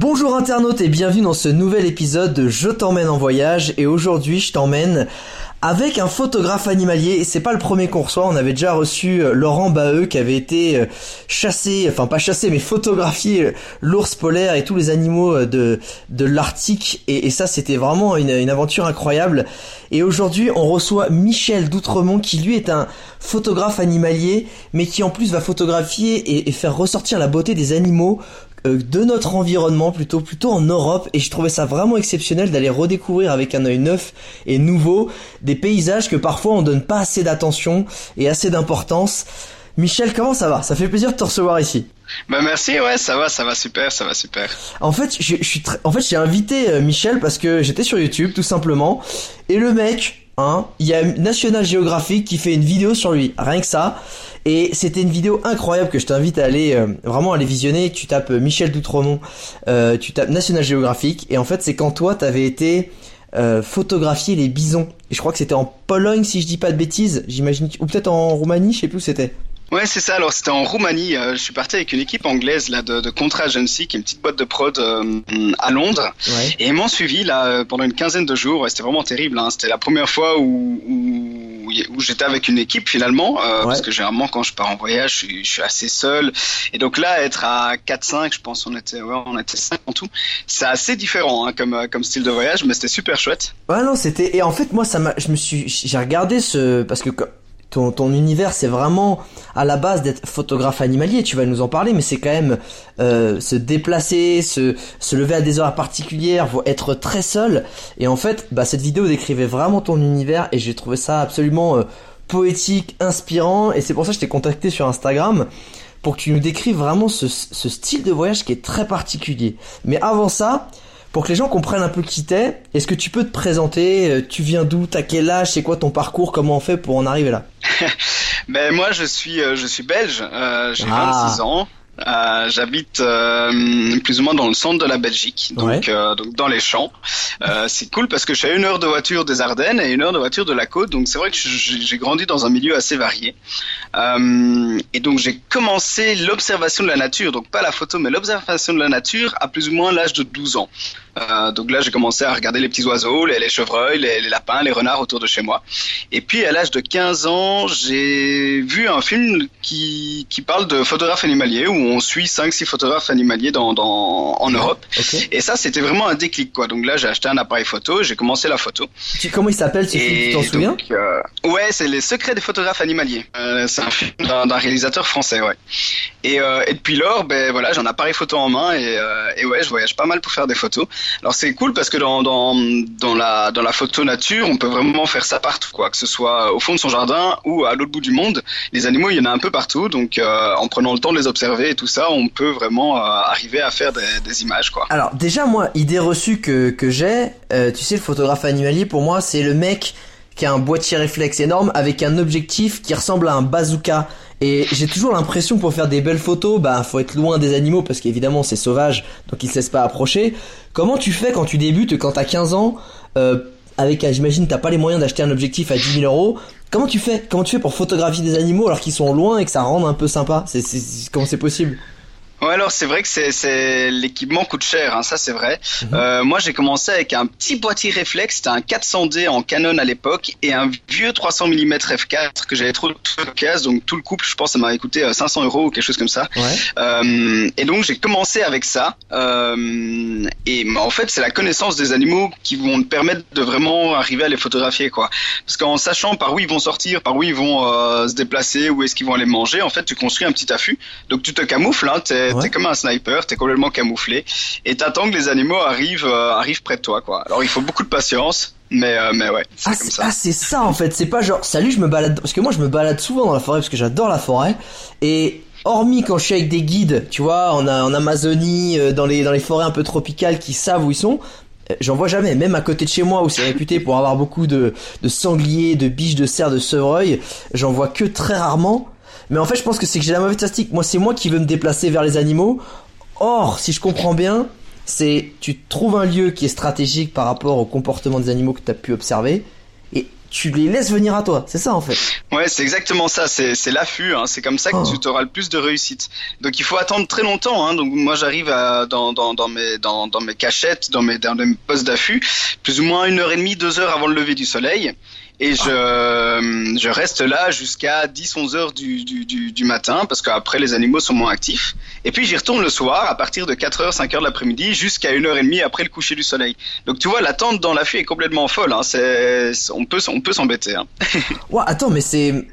Bonjour internautes et bienvenue dans ce nouvel épisode de Je t'emmène en voyage. Et aujourd'hui je t'emmène avec un photographe animalier. Et c'est pas le premier qu'on reçoit, on avait déjà reçu euh, Laurent Baheux qui avait été euh, chassé, enfin pas chassé mais photographié euh, l'ours polaire et tous les animaux de, de l'Arctique. Et, ça c'était vraiment une, aventure incroyable. Et aujourd'hui on reçoit Michel Doutremont qui lui est un photographe animalier mais qui en plus va photographier et, faire ressortir la beauté des animaux de notre environnement plutôt plutôt en Europe et je trouvais ça vraiment exceptionnel d'aller redécouvrir avec un œil neuf et nouveau des paysages que parfois on donne pas assez d'attention et assez d'importance. Michel, comment ça va? Ça fait plaisir de te recevoir ici. Bah merci, ouais, ça va, ça va super, ça va super. En fait, je, je suis en fait, j'ai invité euh, Michel parce que j'étais sur YouTube tout simplement et le mec, il y a National Geographic qui fait une vidéo sur lui, rien que ça. Et c'était une vidéo incroyable que je t'invite à aller euh, vraiment aller visionner. Tu tapes euh, Michel Doutremont, euh, tu tapes National Geographic et en fait c'est quand toi t'avais été euh, photographier les bisons. Et je crois que c'était en Pologne si je dis pas de bêtises, j'imagine, ou peut-être en Roumanie, je sais plus où c'était. Ouais, c'est ça. Alors, c'était en Roumanie. euh, je suis parti avec une équipe anglaise là de, de Contra Agency, qui est une petite boîte de prod euh, à Londres. Ouais. Et ils m'ont suivi là euh, pendant une quinzaine de jours. Ouais, c'était vraiment terrible. Hein. C'était la première fois où, où, où j'étais avec une équipe finalement, euh, Ouais. parce que généralement quand je pars en voyage, je suis, je suis assez seul. Et donc là, être à 4-5, je pense on était, ouais, on était 5 en tout. C'est assez différent hein, comme, euh, comme style de voyage, mais c'était super chouette. Ouais non c'était et en fait moi ça m'a je me suis j'ai regardé ce parce que ton ton univers c'est vraiment à la base d'être photographe animalier tu vas nous en parler mais c'est quand même euh, se déplacer se se lever à des heures particulières être très seul. Et en fait bah cette vidéo décrivait vraiment ton univers et j'ai trouvé ça absolument euh, poétique inspirant. Et c'est pour ça que je t'ai contacté sur Instagram pour que tu nous décrives vraiment ce, ce style de voyage qui est très particulier. Mais avant ça pour que les gens comprennent un peu qui t'es, est-ce que tu peux te présenter euh, Tu viens d'où T'as quel âge C'est quoi ton parcours Comment on fait pour en arriver là? Ben moi je suis euh, je suis belge, euh, j'ai Ah. 26 ans. Euh, J'habite euh, plus ou moins dans le centre de la Belgique, donc, Ouais. euh, donc dans les champs. C'est cool parce que je suis à une heure de voiture des Ardennes et une heure de voiture de la côte, donc c'est vrai que j'ai grandi dans un milieu assez varié. Et donc j'ai commencé l'observation de la nature, donc pas la photo, mais l'observation de la nature à plus ou moins l'âge de 12 ans. Euh, donc là j'ai commencé à regarder les petits oiseaux, les, les chevreuils, les, les lapins, les renards autour de chez moi. Et puis à l'âge de 15 ans, j'ai vu un film qui, qui parle de photographes animaliers où on suit 5-6 photographes animaliers dans, dans, en Europe. Et ça, c'était vraiment un déclic, quoi. Donc là, j'ai acheté un appareil photo, j'ai commencé la photo. Tu- Comment il s'appelle ce film? Tu t'en souviens? euh, Ouais, c'est Les Secrets des photographes animaliers. Euh, c'est un film d'un réalisateur français, ouais. Et, euh, et depuis lors, ben voilà, j'ai un appareil photo en main et, euh, et ouais, je voyage pas mal pour faire des photos. Alors c'est cool parce que dans, dans, dans, la, dans la photo nature, on peut vraiment faire ça partout, quoi. Que ce soit au fond de son jardin ou à l'autre bout du monde. Les animaux, il y en a un peu partout. Donc en prenant le temps de les observer et ça, on peut vraiment euh, arriver à faire des, images, quoi. Alors déjà moi, idée reçue que, que j'ai, euh, tu sais le photographe animalier pour moi c'est le mec qui a un boîtier réflexe énorme avec un objectif qui ressemble à un bazooka. Et j'ai toujours l'impression pour faire des belles photos, bah faut être loin des animaux parce qu'évidemment c'est sauvage, donc ils se laissent pas approcher. Comment tu fais quand tu débutes, quand t'as 15 ans, euh, avec, euh, j'imagine t'as pas les moyens d'acheter un objectif à 10 000 euros. Comment tu fais? Comment tu fais pour photographier des animaux alors qu'ils sont loin et que ça rende un peu sympa? C'est comment c'est possible? Ouais, alors c'est vrai que c'est, c'est l'équipement coûte cher, hein, ça c'est vrai. Mhm. Euh, moi j'ai commencé avec un petit boîtier réflexe, c'était un 400D en Canon à l'époque et un vieux 300 mm f4 que j'avais trop de casse, donc tout le couple, je pense, ça m'a coûté 500 euh, euros ou quelque chose comme ça. Ouais. Euh, et donc j'ai commencé avec ça. Euh, et bah, en fait c'est la connaissance des animaux qui vont te permettre de vraiment arriver à les photographier, quoi. Parce qu'en sachant par où ils vont sortir, par où ils vont euh, se déplacer, où est-ce qu'ils vont aller manger, en fait tu construis un petit affût. Donc tu te camoufles, hein, t'es comme un sniper, t'es complètement camouflé et t'attends que les animaux arrivent euh, arrivent près de toi quoi. Alors il faut beaucoup de patience. Mais, euh, mais ouais, c'est ah, comme ça. Ah, c'est ça en fait. C'est pas genre, salut, je me balade. Parce que moi, je me balade souvent dans la forêt parce que j'adore la forêt. Et hormis quand je suis avec des guides, tu vois, en, en Amazonie, euh, dans les, dans les forêts un peu tropicales qui savent où ils sont, j'en vois jamais. Même à côté de chez moi où c'est réputé pour avoir beaucoup de, de sangliers, de biches, de cerfs, de sevreuils, j'en vois que très rarement. Mais en fait, je pense que c'est que j'ai la mauvaise statistique. Moi, c'est moi qui veux me déplacer vers les animaux. Or, si je comprends bien, c'est tu trouves un lieu qui est stratégique par rapport au comportement des animaux que tu as pu observer et tu les laisses venir à toi. C'est ça en fait. Ouais, c'est exactement ça. C'est, l'affût. Hein. C'est comme ça que oh. tu auras le plus de réussite. Donc il faut attendre très longtemps. Hein. Donc moi j'arrive à, dans, dans, dans, mes, dans, dans mes cachettes, dans mes, dans mes postes d'affût, plus ou moins une heure et demie, deux heures avant le lever du soleil et je, je reste là jusqu'à 10-11 heures du, du, du, matin parce qu'après les animaux sont moins actifs. Et puis j'y retourne le soir à partir de 4 heures, 5 heures de l'après-midi jusqu'à 1 heure et demie après le coucher du soleil. Donc tu vois, l'attente dans la est complètement folle. Hein. C'est, on peut, on peut s'embêter. Hein. ouais, attends, mais c'est,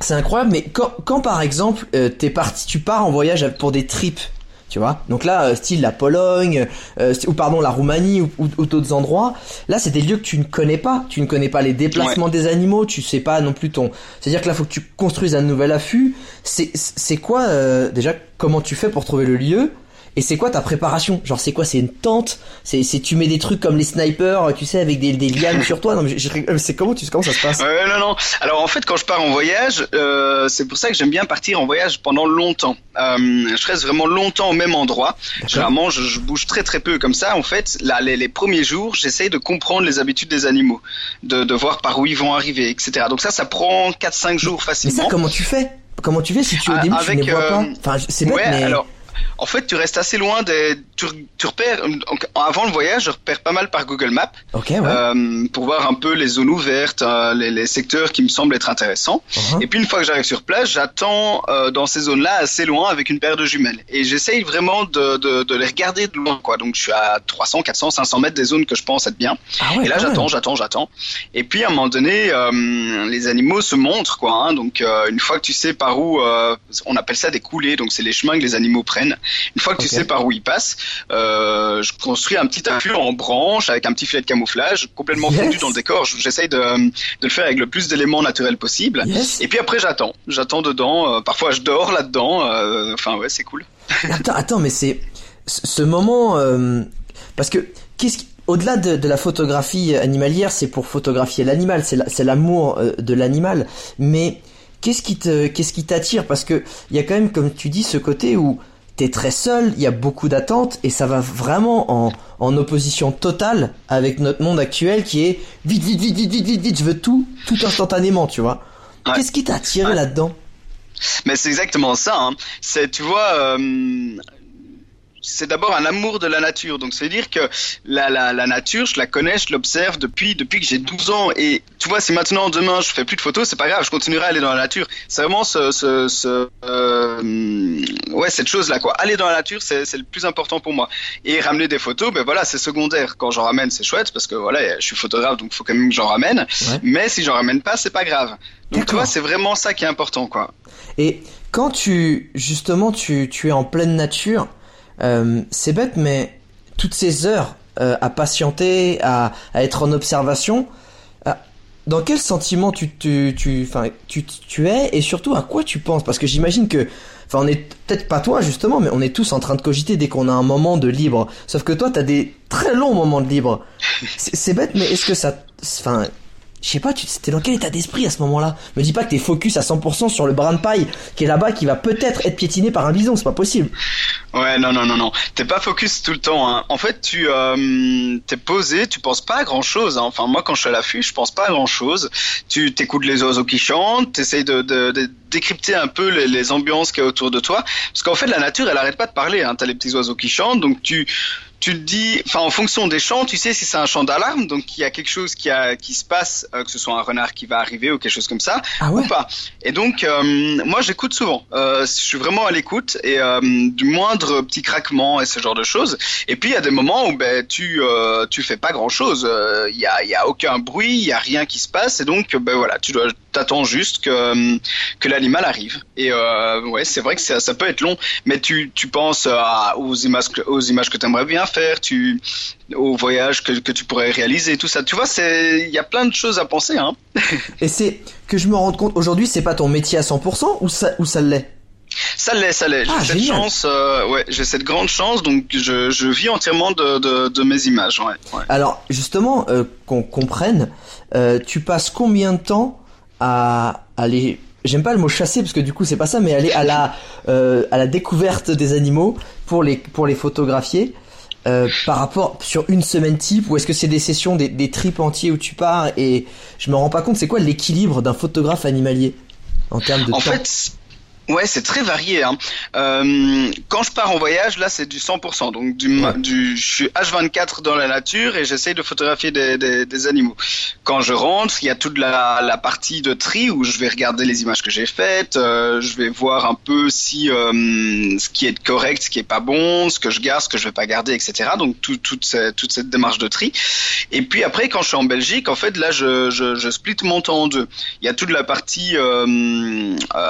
c'est incroyable. Mais quand, quand par exemple, euh, t'es parti, tu pars en voyage pour des trips tu vois. Donc là, euh, style la Pologne, euh, ou pardon la Roumanie ou, ou, d'autres endroits. Là, c'est des lieux que tu ne connais pas. Tu ne connais pas les déplacements des animaux. Tu sais pas non plus ton. C'est-à-dire que là, faut que tu construises un nouvel affût. C'est c'est quoi euh, déjà Comment tu fais pour trouver le lieu? Et c'est quoi ta préparation? Genre c'est quoi? C'est une tente? C'est c'est tu mets des trucs comme les snipers, tu sais, avec des, des lianes sur toi? Non mais c'est comment tu comment ça se passe? Euh, Non non. Alors en fait quand je pars en voyage, euh, c'est pour ça que j'aime bien partir en voyage pendant longtemps. Euh, je reste vraiment longtemps au même endroit. Généralement je, je, bouge très très peu comme ça. En fait là les, les premiers jours j'essaye de comprendre les habitudes des animaux, de, de voir par où ils vont arriver, etc. Donc ça ça prend 4-5 jours facilement. Mais ça comment tu fais? Comment tu fais si tu au début tu ne les vois pas? Euh, Enfin c'est bête ouais, mais. Alors, en fait, tu restes assez loin des. Tu, tu repères. Donc, avant le voyage, je repère pas mal par Google Maps. Ouais. euh, pour voir un peu les zones ouvertes, euh, les, les, secteurs qui me semblent être intéressants. Uh -huh. Et puis, une fois que j'arrive sur place, j'attends euh, dans ces zones-là assez loin avec une paire de jumelles. Et j'essaye vraiment de, de, de, les regarder de loin, quoi. Donc, je suis à 300, 400, 500 mètres des zones que je pense être bien. Ah ouais, et là, j'attends, j'attends, j'attends. Et puis, à un moment donné, les animaux se montrent, quoi. Hein. Donc, une fois que tu sais par où, on appelle ça des coulées. Donc, c'est les chemins que les animaux prennent. Une fois que okay. tu sais par où ils passent, euh, je construis un petit affût en branche avec un petit filet de camouflage complètement yes. fondu dans le décor. J'essaye de, de, le faire avec le plus d'éléments naturels possible. Yes. Et puis après, j'attends. J'attends dedans. Euh, parfois, je dors là-dedans. Euh, enfin, ouais, c'est cool. attends, attends, mais c'est ce moment euh, parce que qu'est-ce qui au-delà de, de, la photographie animalière, c'est pour photographier l'animal, c'est l'amour la, de l'animal. Mais qu'est-ce qui te, qu'est-ce qui t'attire? Parce que il y a quand même, comme tu dis, ce côté où t'es très seul, il y a beaucoup d'attentes et ça va vraiment en, en opposition totale avec notre monde actuel qui est vite, vite, vite, vite, vite, vite, vite, je veux tout, tout instantanément, tu vois. Ouais. Qu'est-ce qui t'a attiré ouais. là-dedans? Mais c'est exactement ça. Hein. C'est, tu vois, euh, c'est d'abord un amour de la nature. Donc, c'est dire que la, la, la, nature, je la connais, je l'observe depuis, depuis que j'ai 12 ans. Et tu vois, si maintenant, demain, je fais plus de photos, c'est pas grave, je continuerai à aller dans la nature. C'est vraiment ce, ce, ce euh, ouais, cette chose-là, quoi. Aller dans la nature, c'est, c'est le plus important pour moi. Et ramener des photos, ben voilà, c'est secondaire. Quand j'en ramène, c'est chouette parce que voilà, je suis photographe, donc il faut quand même que j'en ramène. Ouais. Mais si j'en ramène pas, c'est pas grave. Donc, tu vois, c'est vraiment ça qui est important, quoi. Et quand tu, justement, tu, tu es en pleine nature, euh, c'est bête, mais toutes ces heures euh, à patienter, à, à, être en observation, euh, dans quel sentiment tu, tu, tu, tu, tu es et surtout à quoi tu penses? Parce que j'imagine que, enfin, on est peut-être pas toi justement, mais on est tous en train de cogiter dès qu'on a un moment de libre. Sauf que toi, t'as des très longs moments de libre. C'est bête, mais est-ce que ça, enfin, je sais pas, tu t'es dans quel état d'esprit à ce moment-là? Me dis pas que t'es focus à 100% sur le brin de paille qui est là-bas, qui va peut-être être piétiné par un bison, c'est pas possible. Ouais, non, non, non, non. T'es pas focus tout le temps. Hein. En fait, tu euh, t'es posé, tu penses pas à grand-chose. Hein. Enfin, moi, quand je suis à l'affût, je pense pas à grand-chose. Tu t'écoutes les oiseaux qui chantent, t'essayes de, de, décrypter un peu les, les ambiances qu'il y a autour de toi. Parce qu'en fait, la nature, elle arrête pas de parler. Hein. T'as les petits oiseaux qui chantent, donc tu tu te dis, enfin en fonction des chants, tu sais si c'est un chant d'alarme, donc il y a quelque chose qui, a, qui se passe, euh, que ce soit un renard qui va arriver ou quelque chose comme ça, ah ouais. ou pas. Et donc euh, moi j'écoute souvent, euh, je suis vraiment à l'écoute et du moindre petit craquement et ce genre de choses. Et puis il y a des moments où ben tu tu fais pas grand chose, il y a y a aucun bruit, il y a rien qui se passe et donc ben voilà tu dois t'attends juste que que l'animal arrive. Et ouais c'est vrai que ça, ça peut être long, mais tu tu penses à, aux images aux images que tu aimerais bien faire, tu au voyage que, que tu pourrais réaliser, tout ça. Tu vois, c'est il y a plein de choses à penser. Hein. Et c'est que je me rends compte aujourd'hui, c'est pas ton métier à 100% ou ça ou ça l'est? Ça l'est, ça l'est. Ah, j'ai cette chance, euh, ouais, j'ai cette grande chance, donc je, je vis entièrement de, de, de mes images. Ouais, ouais. Alors justement, euh, qu'on comprenne, euh, tu passes combien de temps à aller J'aime pas le mot chasser parce que du coup c'est pas ça, mais aller à la à la découverte des animaux pour les pour les photographier? Euh, par rapport sur une semaine type ou est-ce que c'est des sessions des, des trips entiers où tu pars et je me rends pas compte c'est quoi l'équilibre d'un photographe animalier en termes de en temps? fait Ouais, c'est très varié. Hein. Euh, quand je pars en voyage, là, c'est du 100%. Donc, du, Ouais. du, je suis H24 dans la nature et j'essaye de photographier des, des, des animaux. Quand je rentre, il y a toute la, la partie de tri où je vais regarder les images que j'ai faites. euh, je vais voir un peu si euh, ce qui est correct, ce qui est pas bon, ce que je garde, ce que je vais pas garder, etc. Donc, tout, toute, cette, toute cette démarche de tri. Et puis après, quand je suis en Belgique, en fait, là, je, je, je split mon temps en deux. Il y a toute la partie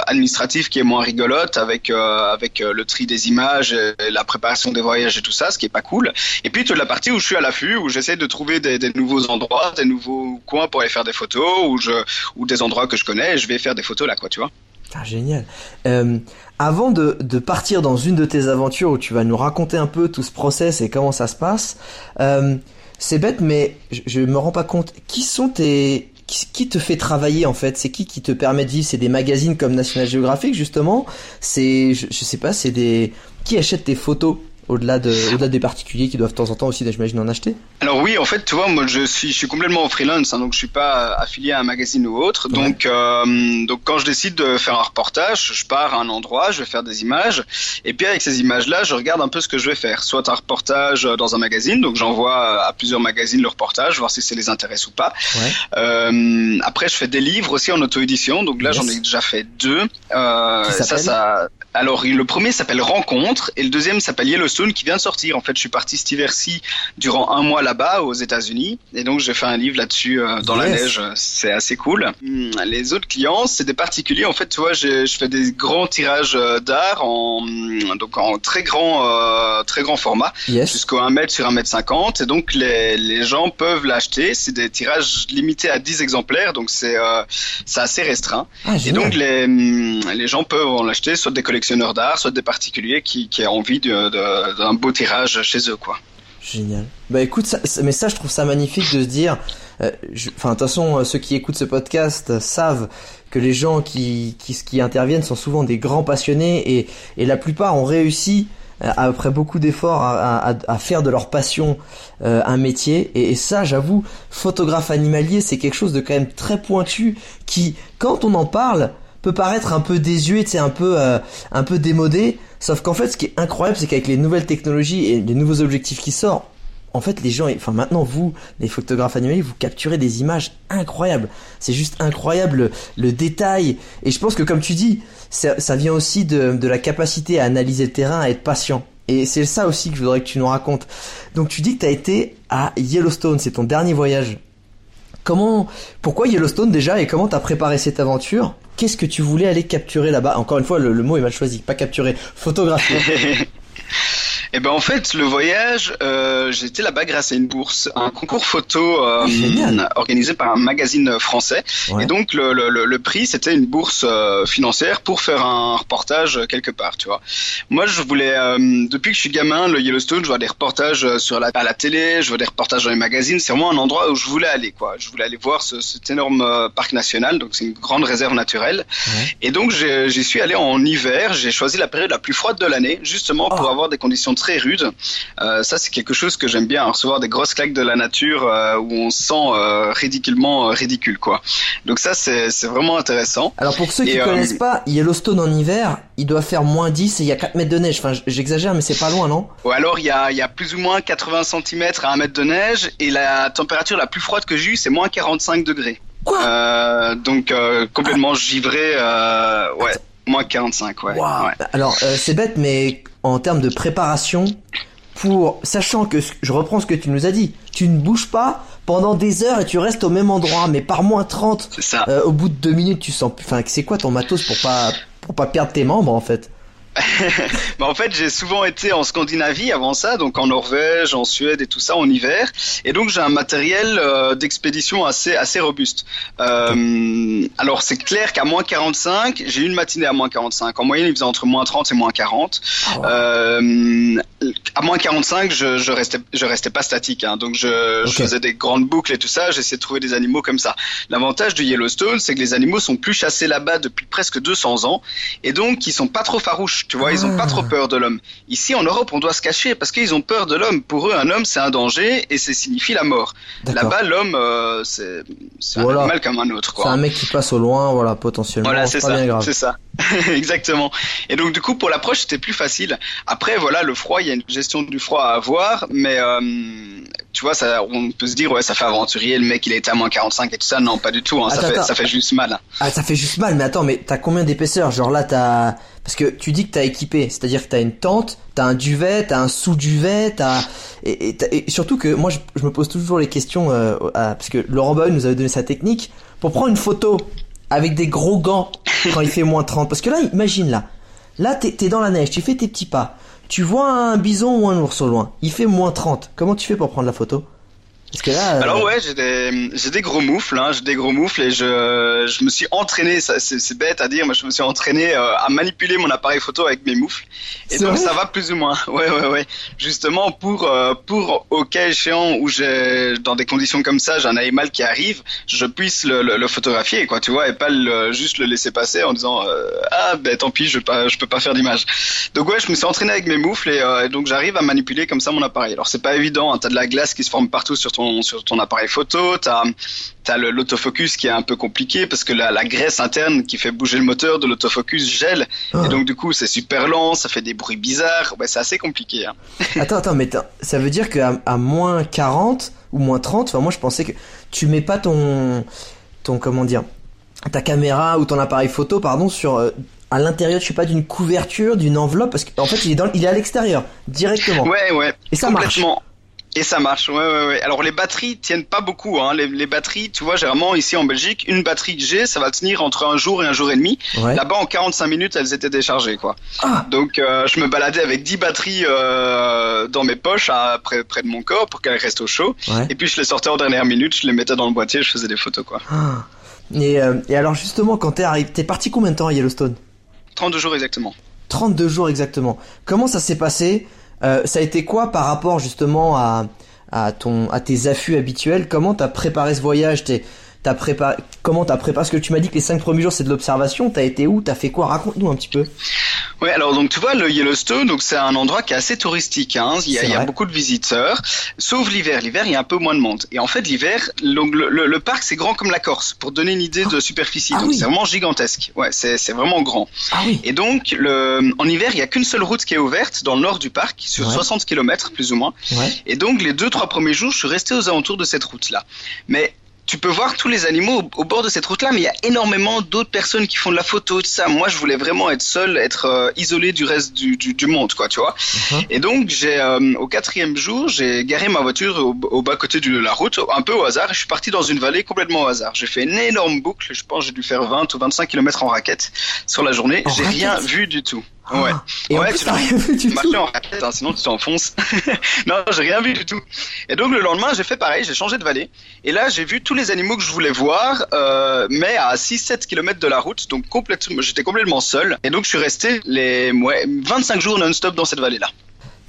administrative qui est moins rigolote avec euh, avec euh, le tri des images, et la préparation des voyages et tout ça, ce qui est pas cool. Et puis toute la partie où je suis à l'affût, où j'essaie de trouver des, nouveaux endroits, des nouveaux coins pour aller faire des photos, ou je ou des endroits que je connais, je vais faire des photos là, quoi, tu vois. Ah, génial. Euh, avant de, de partir dans une de tes aventures où tu vas nous raconter un peu tout ce process et comment ça se passe, c'est bête, mais je, je me rends pas compte. Qui sont tes qui, te fait travailler en fait? C'est qui qui te permet de vivre? C'est des magazines comme National Geographic justement? C'est je, je sais pas, c'est des qui achète tes photos? Au-delà de au-delà des particuliers qui doivent de temps en temps aussi, j'imagine, en acheter. Alors oui, en fait, tu vois, moi je suis, je suis complètement en freelance, hein, donc je suis pas euh, affilié à un magazine ou autre. Ouais. Donc, euh, donc quand je décide de faire un reportage, je pars à un endroit, je vais faire des images, et puis avec ces images-là, je regarde un peu ce que je vais faire. Soit un reportage euh, dans un magazine, donc j'envoie à plusieurs magazines le reportage, voir si ça les intéresse ou pas. Ouais. Euh, après, je fais des livres aussi en auto-édition, donc là Yes. j'en ai déjà fait deux. Euh, ça, ça. Alors le premier s'appelle Rencontre et le deuxième s'appelle Yellowstone qui vient de sortir. En fait, je suis parti cet hiver-ci durant un mois là-bas aux États-Unis et donc j'ai fait un livre là-dessus euh, dans la neige. C'est assez cool. Hum, Les autres clients, c'est des particuliers. En fait, tu vois, je fais des grands tirages euh, d'art en donc en très grand euh, très grand format Yes. jusqu'au 1 mètre sur 1 mètre 50 et donc les, les gens peuvent l'acheter c'est des tirages limités à 10 exemplaires donc c'est euh, c'est assez restreint Ah, et donc les, hum, les gens peuvent en l'acheter soit des collectionneurs d'art soit des particuliers qui, qui ont envie d'un beau tirage chez eux quoi Génial. Bah écoute, mais ça je trouve ça magnifique de se dire, euh, enfin de toute façon euh, ceux qui écoutent ce podcast euh, savent que les gens qui, qui, interviennent sont souvent des grands passionnés et, et la plupart ont réussi après beaucoup d'efforts à, à, faire de leur passion un métier et, et ça j'avoue photographe animalier c'est quelque chose de quand même très pointu qui quand on en parle peut paraître un peu désuet, c'est un peu euh, un peu démodé, sauf qu'en fait ce qui est incroyable c'est qu'avec les nouvelles technologies et les nouveaux objectifs qui sortent, en fait les gens, enfin maintenant vous, les photographes animaliers, vous capturez des images incroyables. C'est juste incroyable le, le détail et je pense que comme tu dis, ça, ça vient aussi de, de la capacité à analyser le terrain, à être patient. Et c'est ça aussi que je voudrais que tu nous racontes. Donc tu dis que tu as été à Yellowstone, c'est ton dernier voyage. Comment, pourquoi Yellowstone déjà et comment t'as préparé cette aventure? Qu'est-ce que tu voulais aller capturer là-bas? Encore une fois, le, mot est mal choisi, pas capturer, photographier. Eh ben en fait, le voyage, euh, j'étais là-bas grâce à une bourse, un concours photo euh, organisé par un magazine français. Ouais. Et donc le, le, le- le prix, c'était une bourse euh, financière pour faire un reportage quelque part, tu vois. Moi, je voulais, euh, depuis que je suis gamin, le Yellowstone, je vois des reportages euh, sur la, à la télé, je vois des reportages dans les magazines. C'est vraiment un endroit où je voulais aller, quoi. Je voulais aller voir ce, cet énorme parc national, donc c'est une grande réserve naturelle. Ouais. Et donc j'y suis allé en hiver. J'ai choisi la période la plus froide de l'année, justement pour Oh. avoir des conditions très rudes. Euh, ça, c'est quelque chose que j'aime bien, recevoir des grosses claques de la nature euh, où on se sent euh, ridiculement euh, ridicule, quoi. Donc ça, c'est vraiment intéressant. Alors pour ceux qui euh, connaissent pas, Yellowstone en hiver, il doit faire moins 10 et il y a 4 mètres de neige. Enfin, j'exagère, mais c'est pas loin, non? Ou alors il y a, il y a plus ou moins 80 cm à 1 mètre de neige et la température la plus froide que j'ai eue, c'est moins 45 degrés. Quoi? Euh, donc euh, complètement givré, euh, ouais, moins 45, ouais. Alors c'est bête, mais en termes de préparation, pour sachant que je reprends ce que tu nous as dit, tu ne bouges pas pendant des heures et tu restes au même endroit, mais par moins 30, C'est ça. euh, au bout de deux minutes, tu sens. plus- Enfin, c'est quoi ton matos pour pas pour pas perdre tes membres en fait? Bah, en fait, j'ai souvent été en Scandinavie avant ça, donc en Norvège, en Suède et tout ça en hiver. Et donc j'ai un matériel euh, d'expédition assez assez robuste. Euh, alors c'est clair qu'à moins 45, j'ai eu une matinée à moins 45. En moyenne, il faisait entre moins 30 et moins 40. Ah. Euh, à moins 45, je, je restais je restais pas statique. Hein, donc je, je faisais des grandes boucles et tout ça. J'essayais de trouver des animaux comme ça. L'avantage du Yellowstone, c'est que les animaux sont plus chassés là-bas depuis presque 200 ans et donc ils sont pas trop farouches. Tu vois, ils ont Ah. pas trop peur de l'homme. Ici en Europe, on doit se cacher parce qu'ils ont peur de l'homme. Pour eux, un homme c'est un danger et ça signifie la mort. Là-bas, l'homme c'est c'est c'est un Voilà. animal comme un autre. C'est un mec qui passe au loin, voilà, potentiellement. Voilà, c'est ça, c'est ça, exactement. Et donc du coup pour l'approche c'était plus facile. Après voilà le froid, il y a une gestion du froid à avoir, mais euh, tu vois ça, on peut se dire ouais ça fait aventurier, le mec il a été à moins 45 et tout ça, non pas du tout, hein, ça fait attends. ça fait juste mal. Ah, ça fait juste mal, mais attends, mais t'as combien d'épaisseur? Genre là, t'as... Parce que tu dis que t'as équipé, c'est-à-dire que t'as une tente, t'as un duvet, t'as un sous-duvet, t'as... Et, et, t'as- et surtout que moi, je, je me pose toujours les questions, euh, à- parce que Laurent Boy nous avait donné sa technique, pour prendre une photo avec des gros gants quand il fait moins 30. Parce que là, imagine là, là t'es t'es dans la neige, tu fais tes petits pas, tu vois un bison ou un ours au loin, il fait moins 30. Comment tu fais pour prendre la photo? Parce que là... euh, Alors ouais, j'ai des j'ai des gros moufles, hein, j'ai des gros moufles et je je me suis entraîné, ça c'est c'est bête à dire, mais je me suis entraîné euh, à manipuler mon appareil photo avec mes moufles. Et C'est donc ça va plus ou moins. Ouais ouais ouais. Justement pour euh, pour au cas échéant où j'ai dans des conditions comme ça, j'ai un animal qui arrive, je puisse le, le, le photographier quoi, tu vois, et pas le, juste le laisser passer en disant euh, ah ben tant pis, je pas je peux pas faire d'image. Donc ouais, je me suis entraîné avec mes moufles et, euh, et donc j'arrive à manipuler comme ça mon appareil. Alors c'est pas évident, hein, t'as de la glace qui se forme partout sur ton sur ton appareil photo, t'as t'as le- l'autofocus qui est un peu compliqué parce que la, la graisse interne qui fait bouger le moteur de l'autofocus gèle Ah. et donc du coup c'est super lent, ça fait des bruits bizarres, ouais, c'est assez compliqué. Hein. Attends, attends, mais ça veut dire qu'à à moins 40 ou moins 30, enfin moi je pensais que tu mets pas ton, ton comment dire, ta caméra ou ton appareil photo, pardon, sur euh, à l'intérieur, je sais pas, d'une couverture, d'une enveloppe, parce qu'en fait il est dans, il est à l'extérieur directement. Ouais ouais. Et ça marche. Et ça marche, ouais, ouais, ouais. Alors les batteries tiennent pas beaucoup, hein. Les, les batteries, tu vois, généralement ici en Belgique, une batterie que j'ai, ça va tenir entre un jour et un jour et demi. Ouais. Là-bas, en 45 minutes, elles étaient déchargées, quoi. Ah. Donc, euh, je me baladais avec 10 batteries euh, dans mes poches, à, près, près de mon corps, pour qu'elles restent au chaud. Ouais. Et puis, je les sortais en dernière minute, je les mettais dans le boîtier, je faisais des photos, quoi. Ah. Et, euh, et alors justement, quand t'es arrivé, t'es parti combien de temps à Yellowstone? 32 jours exactement. 32 jours exactement. Comment ça s'est passé? Euh, Ça a été quoi par rapport justement à, ton à tes affûts habituels? Comment t'as préparé ce voyage T'as préparé comment t'as préparé Parce que tu m'as dit que les 5 premiers jours c'est de l'observation. T'as été où? T'as fait quoi? Raconte-nous un petit peu. Ouais, alors donc tu vois le Yellowstone, donc c'est un endroit qui est assez touristique. Hein. Il, y a, C'est il y a vrai. beaucoup de visiteurs, sauf l'hiver. L'hiver, il y a un peu moins de monde. Et en fait, l'hiver, donc, le, le, le parc c'est grand comme la Corse, pour donner une idée de superficie. Ah donc oui. c'est vraiment gigantesque. Ouais, c'est c'est vraiment grand. Ah oui. Et donc, le, en hiver, il y a qu'une seule route qui est ouverte dans le nord du parc, sur Ouais. 60 km plus ou moins. Ouais. Et donc, les deux, trois premiers jours, je suis resté aux alentours de cette route-là. Mais tu peux voir tous les animaux au, au bord de cette route-là, mais il y a énormément d'autres personnes qui font de la photo, tout ça. Moi, je voulais vraiment être seul, être euh, isolé du reste du, du, du monde, quoi, tu vois. Mhm. Et donc, j'ai euh, au quatrième jour, j'ai garé ma voiture au, au bas côté de la route, un peu au hasard, et je suis parti dans une vallée complètement au hasard. J'ai fait une énorme boucle, je pense j'ai dû faire 20 ou 25 km en raquette sur la journée. J'ai rien vu du tout. Ouais. Et en Ouais, plus, tu t'as rien vu du tout. en raquette, hein, sinon tu t'enfonces. non, j'ai rien vu du tout. Et donc le lendemain, j'ai fait pareil, j'ai changé de vallée. Et là, j'ai vu tous les animaux que je voulais voir, euh, mais à 6-7 km de la route, donc complètement, j'étais complètement seul. Et donc je suis resté les ouais, 25 jours non-stop dans cette vallée-là.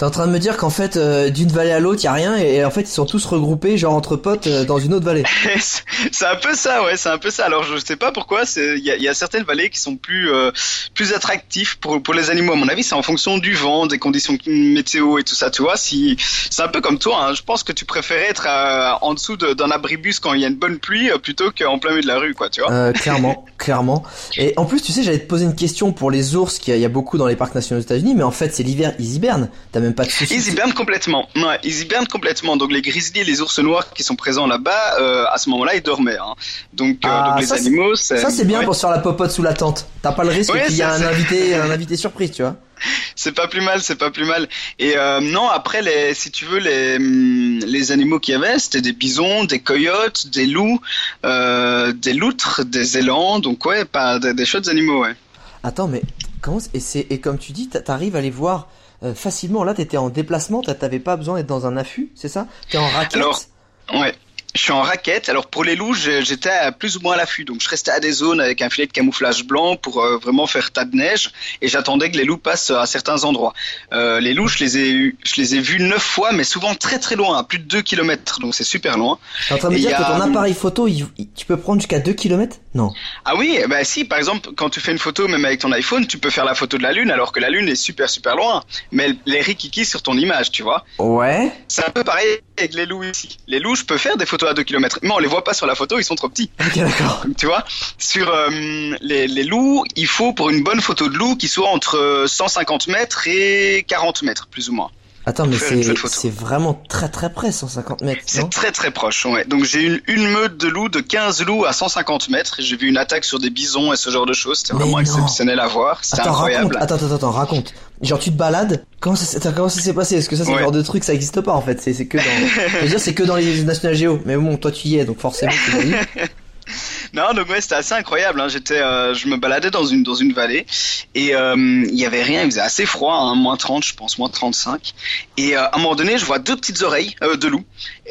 T'es en train de me dire qu'en fait, euh, d'une vallée à l'autre, y a rien, et, en fait, ils sont tous regroupés, genre entre potes, euh, dans une autre vallée. C'est un peu ça, ouais, c'est un peu ça. Alors je sais pas pourquoi, il y a, il y a certaines vallées qui sont plus euh, plus attractives pour pour les animaux. À mon avis, c'est en fonction du vent, des conditions météo et tout ça. Tu vois, si c'est un peu comme toi. hein. Je pense que tu préférais être en dessous de- d'un abribus quand il y a une bonne pluie plutôt qu'en plein milieu de la rue, quoi. Tu vois. Clairement, clairement. Et en plus, tu sais, j'allais te poser une question pour les ours, qu'il y a- il y a beaucoup dans les parcs nationaux aux États-Unis, mais en fait, c'est l'hiver, ils hibernent. T'as même pas de soucis. Ils hibernent complètement. Ouais, ils hibernent complètement. Donc les grizzlies les ours noirs qui sont présents là-bas, euh, à ce moment-là, ils dormaient. Hein. Donc, euh, Ah, donc les ça, animaux, c'est Ça, c'est bien ouais. pour se faire la popote sous la tente. T'as pas le risque Ouais, qu'il y a un invité, un invité surprise, tu vois. C'est pas plus mal, c'est pas plus mal. Et euh, non, après, les, si tu veux, les, hum, les animaux qu'il y avait, c'était des bisons, des coyotes, des loups, euh, des loutres, des élans, donc ouais, pas des, des chouettes animaux, ouais. Attends, mais comment et c'est et comme tu dis, t'a- t'arrives à les voir euh, facilement. Là, t'étais en déplacement, t'a- t'avais pas besoin d'être dans un affût, c'est ça? T'es en raquette? Alors, Ouais. Je suis en raquette. Alors pour les loups, j'étais plus ou moins à l'affût. Donc je restais à des zones avec un filet de camouflage blanc pour euh, vraiment faire tas de neige. Et j'attendais que les loups passent à certains endroits. Euh, les loups, je les ai eu, je les ai vus neuf fois, mais souvent très très loin, à plus de 2 km. Donc c'est super loin. T'es en train de me dire que ton appareil photo, il- il- tu peux prendre jusqu'à 2 km Non. Ah oui, ben si, par exemple, quand tu fais une photo, même avec ton iPhone, tu peux faire la photo de la Lune, alors que la Lune est super super loin. Mais elle- les rikiki sur ton image, tu vois. Ouais. C'est un peu pareil avec les loups ici. Les loups, je peux faire des photos à 2 km, mais on les voit pas sur la photo, ils sont trop petits. Ok, d'accord. Tu vois, sur euh, les, les loups, il faut pour une bonne photo de loup qu'ils soient entre 150 mètres et 40 mètres, plus ou moins. Attends, mais c'est vraiment très très près, 150 mètres, C'est très très proche, ouais. Donc j'ai une, une meute de loups, de 15 loups à 150 mètres. et J'ai vu une attaque sur des bisons et ce genre de choses. C'était vraiment non. exceptionnel à voir. C'était Attends, incroyable. raconte. Attends, attends, attends, raconte. Genre, tu te balades? Comment ça, s'est- attends, comment ça s'est passé? Parce que ça, c'est le Ouais. genre de truc, ça existe pas en fait? C'est que dans. je veux dire, c'est que dans les National Geo. Mais bon, toi, tu y es, donc forcément, tu. Non, donc ouais, c'était assez incroyable. Hein. J'étais, euh, je me baladais dans une dans une vallée et euh, il y avait rien. Il faisait assez froid, hein, moins 30, je pense, moins 35. Et euh, à un moment donné, je vois deux petites oreilles euh, de loup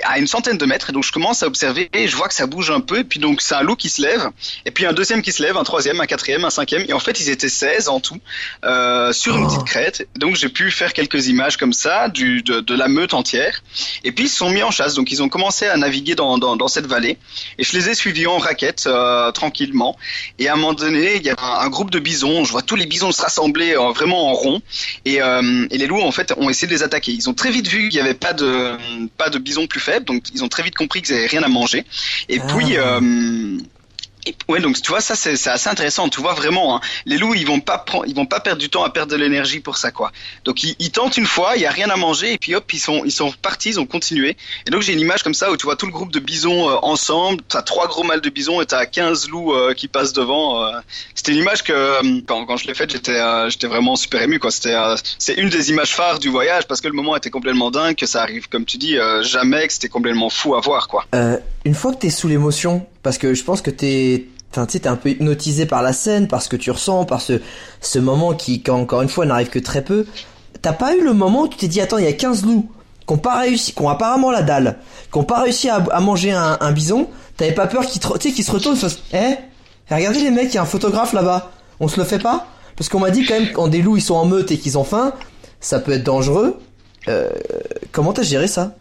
à une centaine de mètres. Et donc je commence à observer et je vois que ça bouge un peu. Et puis donc c'est un loup qui se lève. Et puis un deuxième qui se lève, un troisième, un quatrième, un cinquième. Et en fait, ils étaient 16 en tout euh, sur une Oh. petite crête. Donc j'ai pu faire quelques images comme ça du de, de la meute entière. Et puis ils se sont mis en chasse. Donc ils ont commencé à naviguer dans dans, dans cette vallée. Et je les ai suivis en raquette euh, tranquillement. Et à un moment donné, il y a un, un groupe de bisons. Je vois tous les bisons se rassembler euh, vraiment en rond. Et, et les loups en fait ont essayé de les attaquer. Ils ont très vite vu qu'il n'y avait pas de pas de bisons plus faibles. Donc ils ont très vite compris qu'ils n'avaient rien à manger. Et Ah. puis euh, ouais, donc tu vois ça c'est assez intéressant. Tu vois vraiment, hein, les loups ils vont pas prendre, ils vont pas perdre du temps à perdre de l'énergie pour ça quoi. Donc ils, ils tentent une fois, il y a rien à manger et puis hop ils sont ils sont partis, ils ont continué. Et donc j'ai une image comme ça où tu vois tout le groupe de bisons euh, ensemble. T'as trois gros mâles de bisons et t'as 15 loups euh, qui passent devant. euh. C'était une image que euh, quand, quand je l'ai faite j'étais euh, j'étais vraiment super ému quoi. C'était euh, c'est une des images phares du voyage parce que le moment était complètement dingue, que ça arrive comme tu dis jamais, que c'était complètement fou à voir quoi. Une fois que t'es sous l'émotion, parce que je pense que t'es, t'es un peu hypnotisé par la scène, par ce que tu ressens, par ce, ce moment qui, quand, encore une fois, n'arrive que très peu. T'as pas eu le moment où tu t'es dit, attends, il y a 15 loups, qui ont pas réussi, qui ont apparemment la dalle, qui ont pas réussi à, manger un, bison, t'avais pas peur qu'ils, qu'ils se retournent, et fassent, eh, regardez les mecs, il y a un photographe là-bas, on se le fait pas? Parce qu'on m'a dit quand même, quand des loups ils sont en meute et qu'ils ont faim, ça peut être dangereux. Euh, comment t'as géré ça?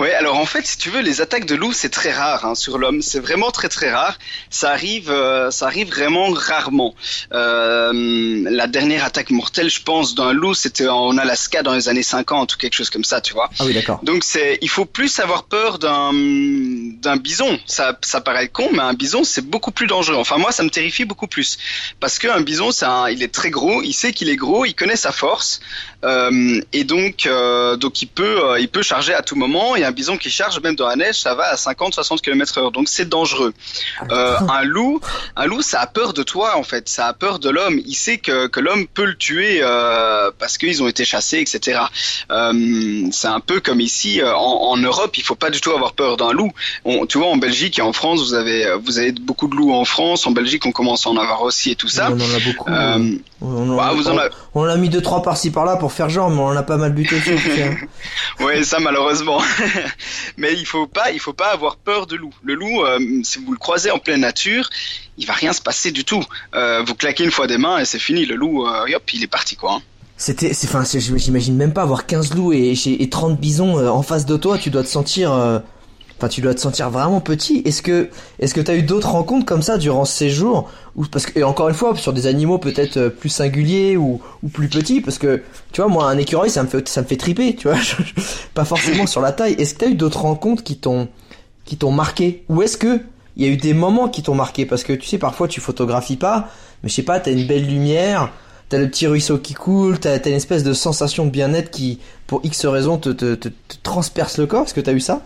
Ouais, alors en fait, si tu veux, les attaques de loups, c'est très rare hein, sur l'homme. C'est vraiment très très rare. Ça arrive, euh, ça arrive vraiment rarement. Euh, la dernière attaque mortelle, je pense, d'un loup, c'était en Alaska dans les années 50 ou quelque chose comme ça, tu vois. Ah oui, d'accord. Donc c'est, il faut plus avoir peur d'un d'un bison. Ça, ça paraît con, mais un bison c'est beaucoup plus dangereux. Enfin moi, ça me terrifie beaucoup plus parce qu'un bison, c'est il est très gros, il sait qu'il est gros, il connaît sa force euh, et donc euh, donc il peut euh, il peut charger à tout moment. Et un bison qui charge même dans la neige, ça va à 50-60 km heure. Donc c'est dangereux. Euh, un loup, un loup, ça a peur de toi en fait. Ça a peur de l'homme. Il sait que, que l'homme peut le tuer parce qu'ils ont été chassés, etc. C'est un peu comme ici en, en, Europe. Il faut pas du tout avoir peur d'un loup. On, tu vois, en Belgique et en France, vous avez vous avez beaucoup de loups en France. En Belgique, on commence à en avoir aussi et tout ça. On en a beaucoup. Euh, on, en, bah, vous en a... on, a mis deux trois par-ci par-là pour faire genre, mais on a pas mal buté aussi. oui, ça malheureusement. mais il faut pas, il faut pas avoir peur de loup. Le loup, euh, si vous le croisez en pleine nature, il va rien se passer du tout. Euh, vous claquez une fois des mains et c'est fini. Le loup, euh, hop, il est parti quoi. Hein. C'était, enfin, j'imagine même pas avoir 15 loups et, et 30 bisons en face de toi. Tu dois te sentir, enfin, tu dois te sentir vraiment petit. Est-ce que, est-ce que t'as eu d'autres rencontres comme ça durant ce séjour ou parce que, et encore une fois, sur des animaux peut-être euh, plus singuliers ou, plus petits, parce que, tu vois, moi, un écureuil, ça me fait, ça me fait triper, tu vois, pas forcément sur la taille. Est-ce que t'as eu d'autres rencontres qui t'ont, qui t'ont marqué, ou est-ce que il y a eu des moments qui t'ont marqué, parce que tu sais, parfois tu photographies pas, mais je sais pas, t'as une belle lumière t'as le petit ruisseau qui coule, t'as as une espèce de sensation de bien-être qui, pour X raisons, te, te, te, te transperce le corps. Est-ce que t'as eu ça?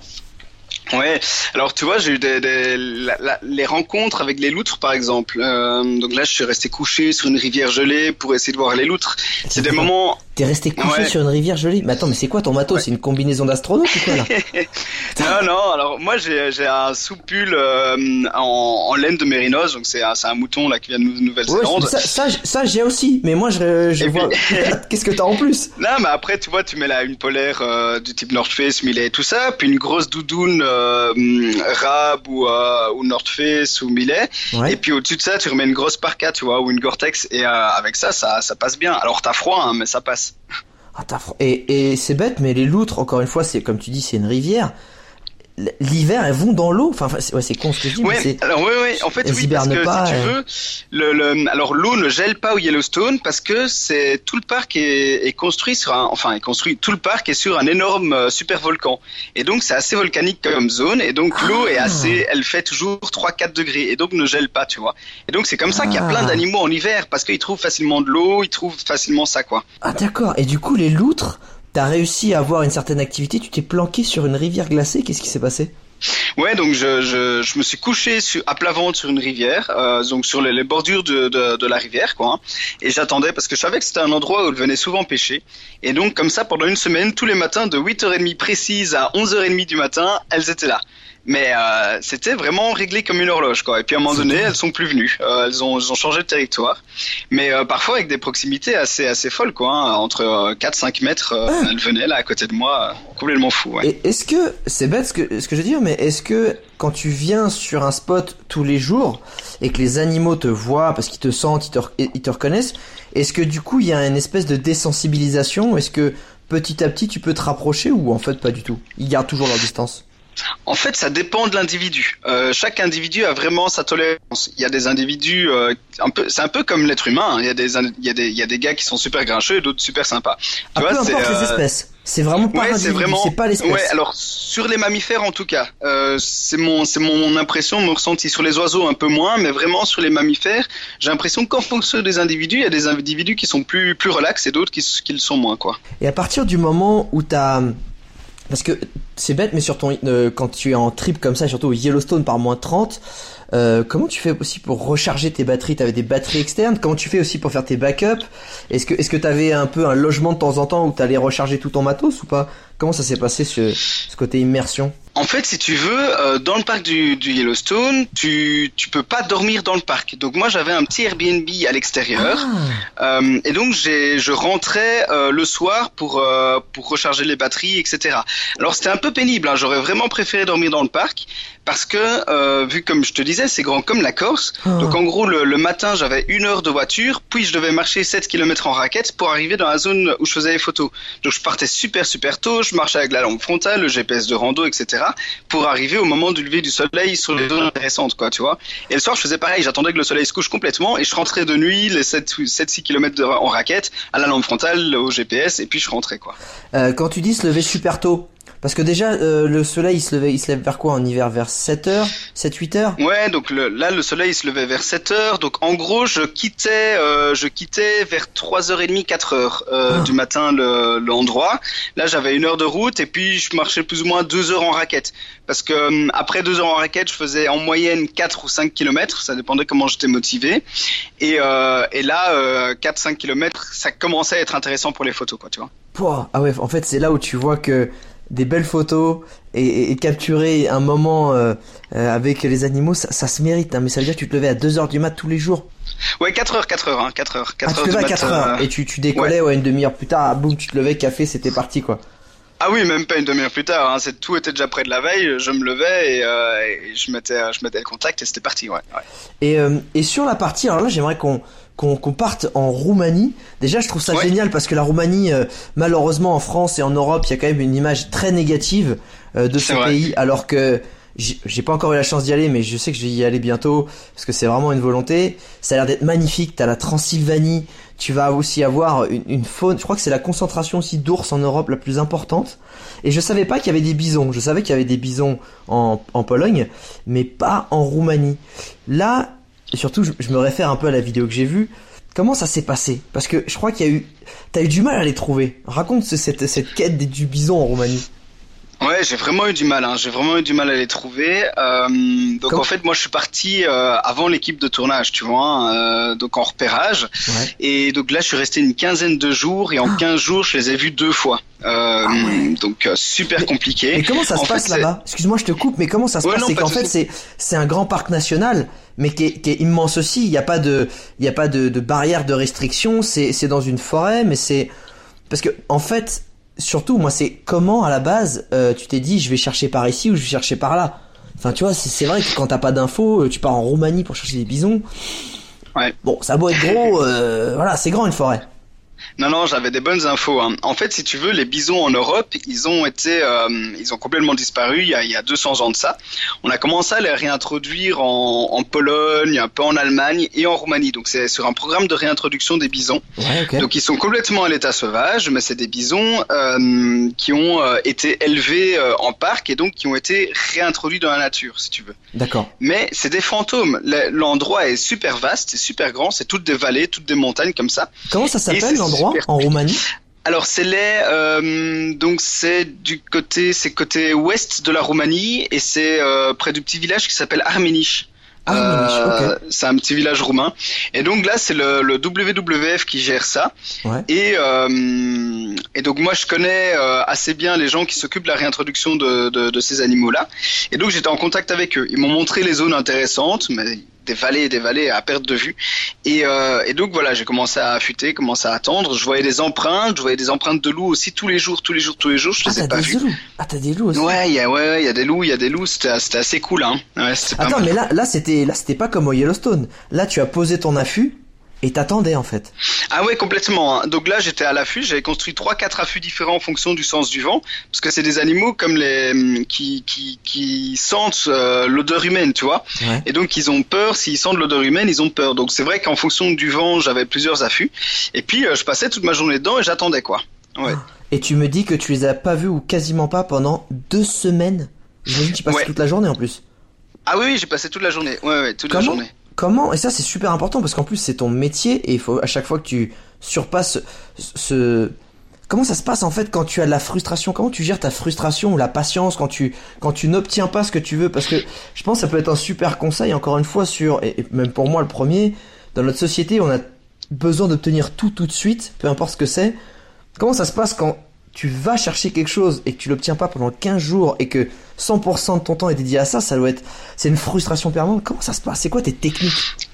Ouais, alors tu vois, j'ai eu des, des la, la, les rencontres avec les loutres par exemple. Euh, donc là, je suis resté couché sur une rivière gelée pour essayer de voir les loutres. C'est des moments. T'es resté couché ouais. sur une rivière gelée Mais attends, mais c'est quoi ton matos ouais. C'est une combinaison d'astronaute ou quoi là Non, non. Alors moi, j'ai un soupule euh, en, en, laine de mérinos, donc c'est un, un mouton là qui vient de Nouvelle-Zélande. Ouais, ça, ça, ça j'ai aussi. Mais moi, je, je vois. Qu'est-ce que t'as en plus? Non, mais après, tu vois, tu mets là une polaire euh, du type North Face, Millet, tout ça, puis une grosse doudoune euh, Rab ou, euh, ou North Face ou Millet. Et puis au-dessus de ça, tu remets une grosse parka, tu vois, ou une Gore-Tex. Et euh, avec ça, ça, ça passe bien. Alors t'as froid, hein, mais ça passe. Ah. Et, et c'est bête, mais les loutres, encore une fois, c'est comme tu dis, c'est une rivière l'hiver elles vont dans l'eau. Enfin ouais, c'est con ce que je dis ouais, mais alors oui oui en fait oui parce que pas, si tu veux le, le alors l'eau ne gèle pas au Yellowstone parce que c'est tout le parc est, est, construit sur un enfin est construit tout le parc est sur un énorme euh, super volcan et donc c'est assez volcanique comme zone et donc l'eau est assez elle fait toujours 3 4 degrés et donc ne gèle pas tu vois. Et donc c'est comme ça qu'il y a plein d'animaux en hiver parce qu'ils trouvent facilement de l'eau ils trouvent facilement ça quoi. Ah d'accord. Et du coup les loutres T'as réussi à avoir une certaine activité, tu t'es planqué sur une rivière glacée, qu'est-ce qui s'est passé? Ouais, donc je, je, je, me suis couché à plat ventre sur une rivière, euh, donc sur les, bordures de, de, la rivière, quoi. Hein, et j'attendais parce que je savais que c'était un endroit où elle venait souvent pêcher. Et donc comme ça, pendant une semaine, tous les matins, de 8h30 précise à 11h30 du matin, elles étaient là mais euh, c'était vraiment réglé comme une horloge quoi. Et puis à un moment donné, elles sont plus venues, euh, elles, ont, elles ont changé de territoire, mais euh, parfois avec des proximités assez assez folles quoi, hein. entre 4-5 mètres, ah. elles venaient là à côté de moi, complètement fou. Ouais. Et est-ce que c'est bête ce que ce que je veux dire, mais est-ce que quand tu viens sur un spot tous les jours et que les animaux te voient parce qu'ils te sentent, ils te, ils te reconnaissent, est-ce que du coup il y a une espèce de désensibilisation Est-ce que petit à petit tu peux te rapprocher ou en fait pas du tout? Ils gardent toujours leur distance en fait, ça dépend de l'individu. Euh, chaque individu a vraiment sa tolérance. Il y a des individus, euh, un peu, c'est un peu comme l'être humain. Hein. Il y a des, il y a des, il y a des gars qui sont super grincheux et d'autres super sympas. Tu ah, vois, peu importe euh... les espèces. C'est vraiment pas ouais, c'est vraiment, pas l'espèce. Ouais, alors sur les mammifères en tout cas, euh, c'est mon, c'est mon impression, mon ressenti. Sur les oiseaux un peu moins, mais vraiment sur les mammifères, j'ai l'impression qu'en fonction des individus, il y a des individus qui sont plus, plus relax et d'autres qui, qui le sont moins, quoi. Et à partir du moment où t'as parce que c'est bête, mais sur ton, euh, quand tu es en trip comme ça, surtout au Yellowstone par moins 30, euh, comment tu fais aussi pour recharger tes batteries? T'avais des batteries externes? Comment tu fais aussi pour faire tes backups? Est-ce que est-ce que t'avais un peu un logement de temps en temps où t'allais recharger tout ton matos ou pas? Comment ça s'est passé ce, ce côté immersion? En fait, si tu veux, euh, dans le parc du, du, Yellowstone, tu tu peux pas dormir dans le parc. Donc moi, j'avais un petit Airbnb à l'extérieur, ah. euh, et donc je rentrais euh, le soir pour pour recharger les batteries, etc. Alors c'était un peu pénible. Hein. J'aurais vraiment préféré dormir dans le parc parce que vu comme je te disais, c'est grand comme la Corse. Ah. Donc en gros, le, le matin, j'avais une heure de voiture, puis je devais marcher 7 km en raquette pour arriver dans la zone où je faisais les photos. Donc je partais super super tôt, je marchais avec la lampe frontale, le GPS de rando, etc pour arriver au moment du lever du soleil sur les zones intéressantes, quoi, tu vois. Et le soir, je faisais pareil, j'attendais que le soleil se couche complètement et je rentrais de nuit les 7-6 km en raquette à la lampe frontale, au GPS et puis je rentrais, quoi. Euh, quand tu dis se lever super tôt, Parce que déjà, euh, le soleil, il se, levait, il se lève vers quoi en hiver? Vers 7h 7-8h Ouais, donc le, là, le soleil il se levait vers 7h. Donc en gros, je quittais, euh, je quittais vers 3h30, 4h euh, Ah. du matin le- l'endroit. Là, j'avais une heure de route et puis je marchais plus ou moins deux heures en raquette. Parce que hum, après deux heures en raquette, je faisais en moyenne 4 ou 5 kilomètres. Ça dépendait comment j'étais motivé. Et, euh, et là, euh, 4-5 kilomètres, ça commençait à être intéressant pour les photos, quoi, tu vois. Pouah, Ah ouais, en fait, c'est là où tu vois que des belles photos et, et- et capturer un moment euh, euh, avec les animaux, ça, ça se mérite. hein. mais ça veut dire que tu te levais à 2h du mat tous les jours. Ouais, 4 heures, 4 heures, hein, 4 heures. 4 Ah, tu heures te à mat, 4 heures euh, et tu, tu décollais ouais. une demi-heure plus tard, boum, tu te levais, café, c'était parti quoi. Ah oui, même pas une demi-heure plus tard. Hein. C'est tout était déjà près de la veille. Je me levais et, euh, et je mettais, je mettais le contact et c'était parti. Ouais. ouais. Et, euh, et sur la partie, alors là j'aimerais qu'on qu'on qu'on parte en Roumanie. Déjà je trouve ça Ouais. génial parce que la Roumanie, euh, malheureusement en France et en Europe, il y a quand même une image très négative euh, de ce vrai. pays, alors que j'ai j'ai pas encore eu la chance d'y aller, mais je sais que je vais y aller bientôt parce que c'est vraiment une volonté. Ça a l'air d'être magnifique. T'as la Transylvanie. Tu vas aussi avoir une, une faune. Je crois que c'est la concentration aussi d'ours en Europe la plus importante. Et je savais pas qu'il y avait des bisons. Je savais qu'il y avait des bisons en, en Pologne, mais pas en Roumanie. Là, et surtout, je, me réfère un peu à la vidéo que j'ai vue. Comment ça s'est passé? Parce que je crois qu'il y a eu, t'as eu du mal à les trouver. Raconte ce- cette, cette quête des- du bison en Roumanie. Ouais, j'ai vraiment eu du mal. Hein. J'ai vraiment eu du mal à les trouver. Euh, donc Comme- en fait, moi, je suis parti euh, avant l'équipe de tournage, tu vois, hein, euh, donc en repérage. Ouais. Et donc là, je suis resté une quinzaine de jours et en 15 jours, je les ai vus deux fois. Ah ouais. Donc super Mais- compliqué. Mais comment ça se En passe là-bas? Excuse-moi, je te coupe, mais comment ça se Ouais, passe? C'est qu'en fait, c'est c'est un grand parc national, mais qui est, qui est immense aussi. Il n'y a pas de il y a pas de, de barrière de restriction. C'est c'est dans une forêt, mais c'est parce que en fait, surtout moi, c'est comment à la base euh, tu t'es dit je vais chercher par ici ou je vais chercher par là? Enfin, tu vois, c'est vrai que quand t'as pas d'infos, euh, tu pars en Roumanie pour chercher des bisons. Ouais. Bon, ça doit être gros. euh, voilà, c'est grand une forêt. Non, non, j'avais des bonnes infos. hein. En fait, si tu veux, les bisons en Europe, ils ont été, euh, ils ont complètement disparu il y, a, il y a 200 ans de ça. On a commencé à les réintroduire en, en Pologne, un peu en Allemagne et en Roumanie. Donc c'est sur un programme de réintroduction des bisons. Ouais. Donc ils sont complètement à l'état sauvage, mais c'est des bisons euh, qui ont euh, été élevés euh, en parc et donc qui ont été réintroduits dans la nature, si tu veux. D'accord. Mais c'est des fantômes. Le- L'endroit est super vaste, c'est super grand, c'est toutes des vallées, toutes des montagnes comme ça. Comment ça s'appelle l'endroit? En Roumanie Alors c'est les euh, donc c'est du côté c'est côté ouest de la Roumanie et c'est euh, près du petit village qui s'appelle Arménich. Arménich, Euh, ok. C'est un petit village roumain. Et donc là, c'est le, le WWF qui gère ça. Ouais. Et, euh, et donc moi, je connais euh, assez bien les gens qui s'occupent de la réintroduction de, de, de ces animaux-là. Et donc j'étais en contact avec eux. Ils m'ont montré les zones intéressantes, mais des vallées et des vallées à perte de vue. Et, euh, et donc voilà, j'ai commencé à affûter, commencé à attendre. Je voyais des empreintes, je voyais des empreintes de loups aussi tous les jours, tous les jours, tous les jours. Je Ah, les ai pas loups. Ah, t'as des loups aussi. Ouais, il y a, ouais, il y a des loups, il y a des loups. C'était, assez cool, hein. Ouais, c'était pas Attends, mais là, là, c'était, là, c'était pas comme au Yellowstone. Là, tu as posé ton affût et t'attendais en fait. Ah ouais, complètement. hein. Donc là, j'étais à l'affût. J'avais construit trois, quatre affûts différents en fonction du sens du vent, parce que c'est des animaux comme les hum, qui qui, qui sentent euh, l'odeur humaine, tu vois. Ouais. Et donc ils ont peur. S'ils sentent l'odeur humaine, ils ont peur. Donc c'est vrai qu'en fonction du vent, j'avais plusieurs affûts. Et puis euh, je passais toute ma journée dedans et j'attendais quoi. Ouais. Et tu me dis que tu les as pas vus ou quasiment pas pendant deux semaines. J'imagine que tu passes Ouais. toute la journée en plus. Ah oui, oui, j'ai passé toute la journée. Ouais, ouais, toute la journée. Comment Et ça, c'est super important parce qu'en plus, c'est ton métier et il faut à chaque fois que tu surpasses ce-. Comment ça se passe en fait quand tu as de la frustration? Comment tu gères ta frustration ou la patience quand tu quand tu n'obtiens pas ce que tu veux? Parce que je pense que ça peut être un super conseil encore une fois sur et même pour moi le premier dans notre société on a besoin d'obtenir tout tout de suite peu importe ce que c'est. Comment ça se passe quand tu vas chercher quelque chose et que tu l'obtiens pas pendant 15 jours et que 100% de ton temps est dédié à ça, ça doit être c'est une frustration permanente. Comment ça se passe? C'est quoi tes techniques?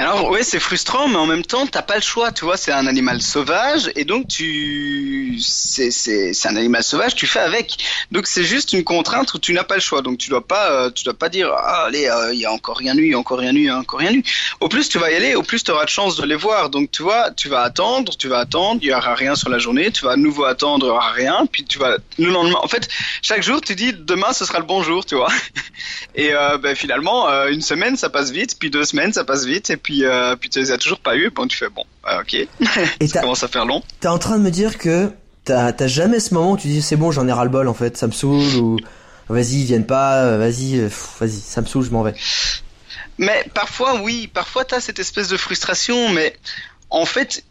Alors ouais, c'est frustrant, mais en même temps, t'as pas le choix, tu vois. C'est un animal sauvage, et donc tu, c'est c'est un animal sauvage, tu fais avec. Donc c'est juste une contrainte où tu n'as pas le choix. Donc tu dois pas, euh, tu dois pas dire, ah, allez, euh, il y a encore rien eu, il y a encore rien eu, il y a encore rien eu. Au plus tu vas y aller, au plus tu auras de chance de les voir. Donc tu vois, tu vas attendre, tu vas attendre, il y aura rien sur la journée, tu vas à nouveau attendre, il y aura rien, puis tu vas le lendemain. En fait, chaque jour tu dis, demain ce sera le bon jour, tu vois. Et euh, ben, finalement, une semaine ça passe vite, puis deux semaines ça passe vite, euh, puis tu les as toujours pas eu. Bon, tu fais bon, euh, ok, Et ça commence à faire long. T'es en train de me dire que t'as t'as jamais ce moment où tu dis c'est bon, j'en ai ras le bol en fait, ça me saoule ou vas-y, ils viennent pas, vas-y, vas-y, ça me saoule, je m'en vais. Mais parfois, oui, parfois t'as cette espèce de frustration, mais en fait,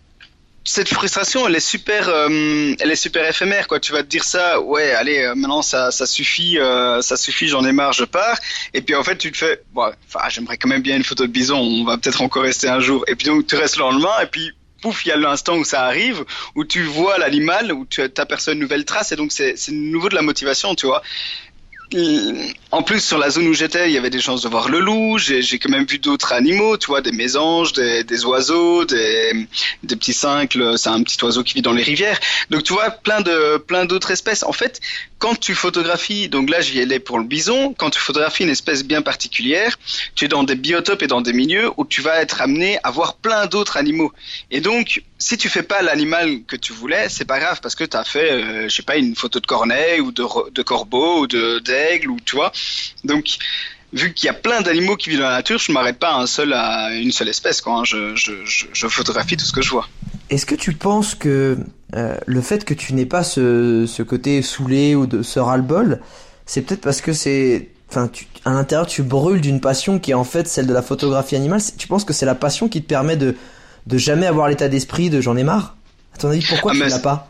cette frustration, elle est super, euh, elle est super éphémère, quoi. Tu vas te dire ça, ouais, allez, euh, maintenant ça, ça suffit, euh, ça suffit, j'en ai marre, je pars. Et puis en fait, tu te fais, bon, enfin, j'aimerais quand même bien une photo de bison. On va peut-être encore rester un jour. Et puis donc tu restes le lendemain, et puis pouf, il y a l'instant où ça arrive, où tu vois l'animal, où tu aperçois une nouvelle trace, et donc c'est nouveau de la motivation, tu vois en plus, sur la zone où j'étais, il y avait des chances de voir le loup. J'ai quand même vu d'autres animaux, tu vois, des mésanges, des, des oiseaux, des, des petits cincles. C'est un petit oiseau qui vit dans les rivières. Donc, tu vois, plein de plein d'autres espèces. En fait, quand tu photographies, donc là, j'y allais pour le bison. Quand tu photographies une espèce bien particulière, tu es dans des biotopes et dans des milieux où tu vas être amené à voir plein d'autres animaux. Et donc, si tu fais pas l'animal que tu voulais, c'est pas grave parce que tu as fait, euh, je sais pas, une photo de corneille ou de, corbeau ou d'aigle ou tu vois. Donc vu qu'il y a plein d'animaux qui vivent dans la nature, je m'arrête pas à un seul à une seule espèce quoi. Hein. Je, photographie tout ce que je vois. Est-ce que tu penses que euh, le fait que tu n'aies pas ce, ce côté saoulé ou de ce ras-le-bol, c'est peut-être parce que c'est enfin à l'intérieur tu brûles d'une passion qui est en fait celle de la photographie animale. Tu penses que c'est la passion qui te permet de de jamais avoir l'état d'esprit de j'en ai marre. À ton avis, pourquoi ah, tu l'as pas?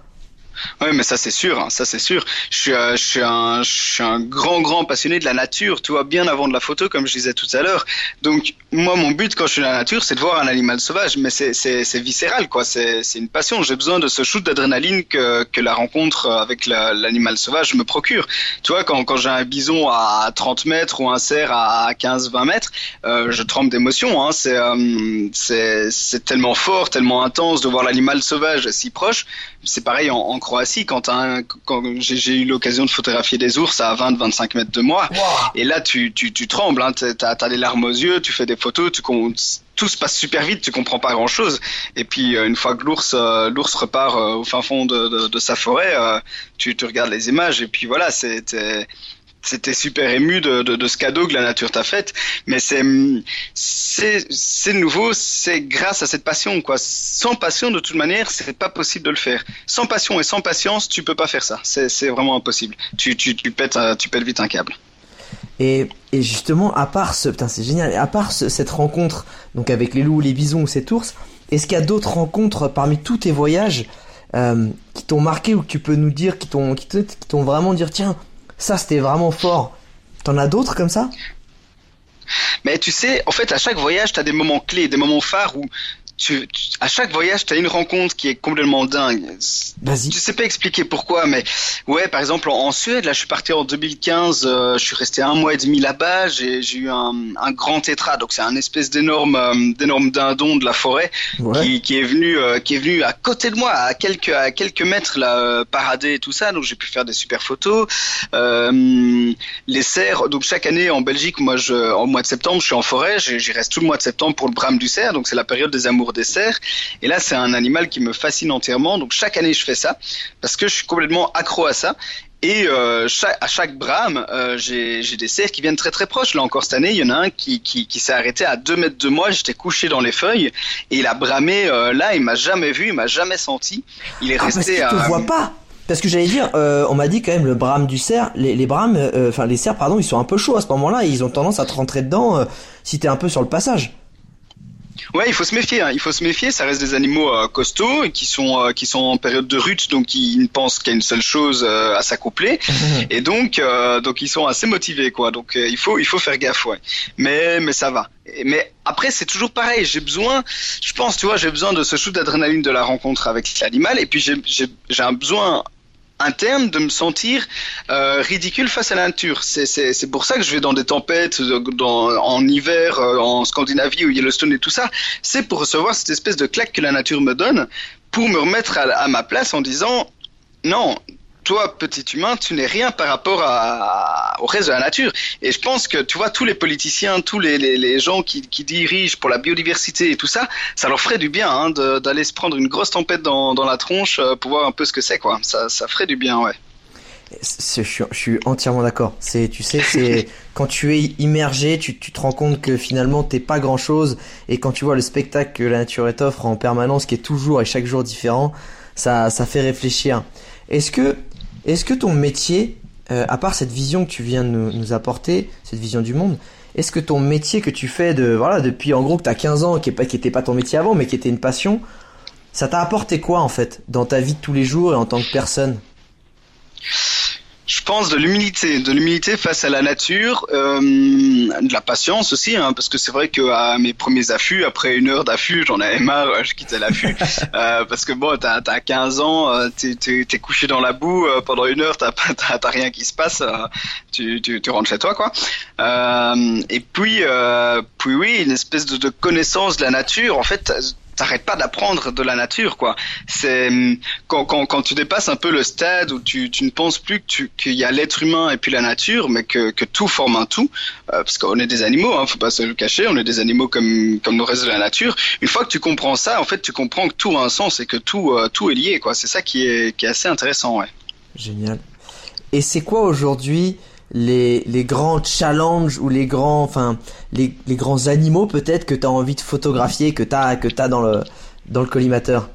Oui, mais ça c'est sûr, hein, ça c'est sûr. Je suis, euh, je suis un, grand, grand passionné de la nature, tu vois, bien avant de la photo, comme je disais tout à l'heure. Donc moi, mon but quand je suis dans la nature, c'est de voir un animal sauvage, mais c'est, viscéral, quoi. C'est, une passion. J'ai besoin de ce shoot d'adrénaline que, que la rencontre avec l'animal sauvage me procure. Tu vois, quand, quand j'ai un bison à 30 mètres ou un cerf à 15-20 mètres, euh, je tremble d'émotion. Hein. Euh, c'est tellement fort, tellement intense de voir l'animal sauvage si proche. C'est pareil en, en Croatie, quand, quand j'ai eu l'occasion de photographier des ours à 20-25 mètres de moi, et là tu, tu, tu trembles, hein, tu as, des larmes aux yeux, tu fais des photos, tu, tout se passe super vite, tu comprends pas grand chose. Et puis euh, une fois que l'ours euh, l'ours repart euh, au fin fond de, de, sa forêt, tu, tu regardes les images et puis voilà, c'était c'était super ému de, ce cadeau que la nature t'a fait. Mais c'est c'est nouveau, c'est grâce à cette passion quoi. Sans passion de toute manière, c'est pas possible de le faire. Sans passion et sans patience, tu peux pas faire ça. C'est vraiment impossible. Tu tu tu pètes tu pètes vite un câble. Et, et justement, à part ce, putain, c'est génial. À part cette rencontre, donc avec les loups, les bisons ou cet ours, est-ce qu'il y a d'autres rencontres parmi tous tes voyages euh, qui t'ont marqué ou que tu peux nous dire, qui t'ont, qui t'ont vraiment dire, tiens, ça, c'était vraiment fort. T'en as d'autres comme ça? Mais tu sais, en fait, à chaque voyage, tu as des moments clés, des moments phares où tu, à chaque voyage, tu as une rencontre qui est complètement dingue. Vas-y. Je sais pas expliquer pourquoi, mais ouais, par exemple, en, Suède, là, je suis parti en 2015, euh, je suis resté un mois et demi là-bas, j'ai, j'ai eu un, un, grand tétra, donc c'est un espèce d'énorme, euh, d'énorme dindon de la forêt qui, qui, est venu, euh, qui est venu à côté de moi, à quelques, à quelques mètres, là, parader et tout ça, donc j'ai pu faire des super photos. les cerfs, donc chaque année en Belgique, moi, je, en mois de septembre, je suis en forêt, j'y reste tout le mois de septembre pour le brame du cerf, donc c'est la période des amours des cerfs. Et là, c'est un animal qui me fascine entièrement. Donc chaque année, je fais ça parce que je suis complètement accro à ça. Et euh, à chaque brame, euh, j'ai des cerfs qui viennent très très proches. Là encore cette année, il y en a un qui, qui, s'est arrêté à deux mètres de moi. J'étais couché dans les feuilles et il a bramé. Euh, là, il m'a jamais vu, il m'a jamais senti. Il est ah, resté. Parce te voit pas. Parce que j'allais dire, on m'a dit quand même le brame du cerf, les, les brames, enfin les cerfs, pardon, ils sont un peu chauds à ce moment-là. Ils ont tendance à te rentrer dedans si t'es un peu sur le passage. Ouais, il faut se méfier. Hein. Il faut se méfier. Ça reste des animaux euh, costauds et qui sont euh, qui sont en période de rut, donc ils ne pensent qu'à une seule chose, euh, à s'accoupler. et donc donc ils sont assez motivés, quoi. Donc il faut il faut faire gaffe, ouais. Mais mais ça va. Mais après, c'est toujours pareil. J'ai besoin, je pense, tu vois, j'ai besoin de ce shoot d'adrénaline de la rencontre avec l'animal. Et puis, j'ai un besoin interne de me sentir euh, ridicule face à la nature. C'est pour ça que je vais dans des tempêtes, dans, en hiver, euh, en Scandinavie ou Yellowstone et tout ça. C'est pour recevoir cette espèce de claque que la nature me donne, pour me remettre à ma place en disant non, toi, petit humain, tu n'es rien par rapport à, au reste de la nature. Et je pense que, tu vois, tous les politiciens, tous les, les, gens qui, qui, dirigent pour la biodiversité et tout ça, ça leur ferait du bien hein, d'aller se prendre une grosse tempête dans, dans la tronche euh, pour voir un peu ce que c'est, quoi. Ça, ça ferait du bien, ouais. Je, je, suis entièrement d'accord. C'est, tu sais, c'est quand tu es immergé, tu, tu, te rends compte que finalement t'es pas grand chose, et quand tu vois le spectacle que la nature t'offre en permanence, qui est toujours et chaque jour différent, ça, ça fait réfléchir. Est-ce que, est-ce que ton métier, euh, à part cette vision que tu viens de nous, apporter, cette vision du monde, est-ce que ton métier que tu fais de voilà depuis en gros que t'as 15 ans, qui est pas qui était pas ton métier avant, mais qui était une passion, ça t'a apporté quoi en fait dans ta vie de tous les jours et en tant que personne? Je pense de l'humilité, de l'humilité face à la nature, euh, de la patience aussi, hein, parce que c'est vrai que à mes premiers affûts, après une heure d'affût, j'en avais marre, je quittais l'affût, euh, parce que bon, t'as as 15 ans, euh, t'es es, couché dans la boue euh, pendant une heure, t'as t'as rien qui se passe, euh, tu, tu, tu, rentres chez toi, quoi. et puis, puis oui, une espèce de, de connaissance de la nature, en fait t'arrêtes pas d'apprendre de la nature, quoi. C'est hum, quand, quand, quand, tu dépasses un peu le stade où tu, tu ne penses plus qu'il y a l'être humain et puis la nature, mais que, que tout forme un tout, euh, parce qu'on est des animaux, hein, faut pas se le cacher, on est des animaux comme comme le reste de la nature. Une fois que tu comprends ça, en fait, tu comprends que tout a un sens et que tout euh, tout est lié, quoi. C'est ça qui est qui est assez intéressant, ouais. Génial. Et c'est quoi aujourd'hui les, les grands challenges ou les grands, enfin, les, les grands animaux peut-être que tu as envie de photographier, que tu as, que as dans, le, dans le collimateur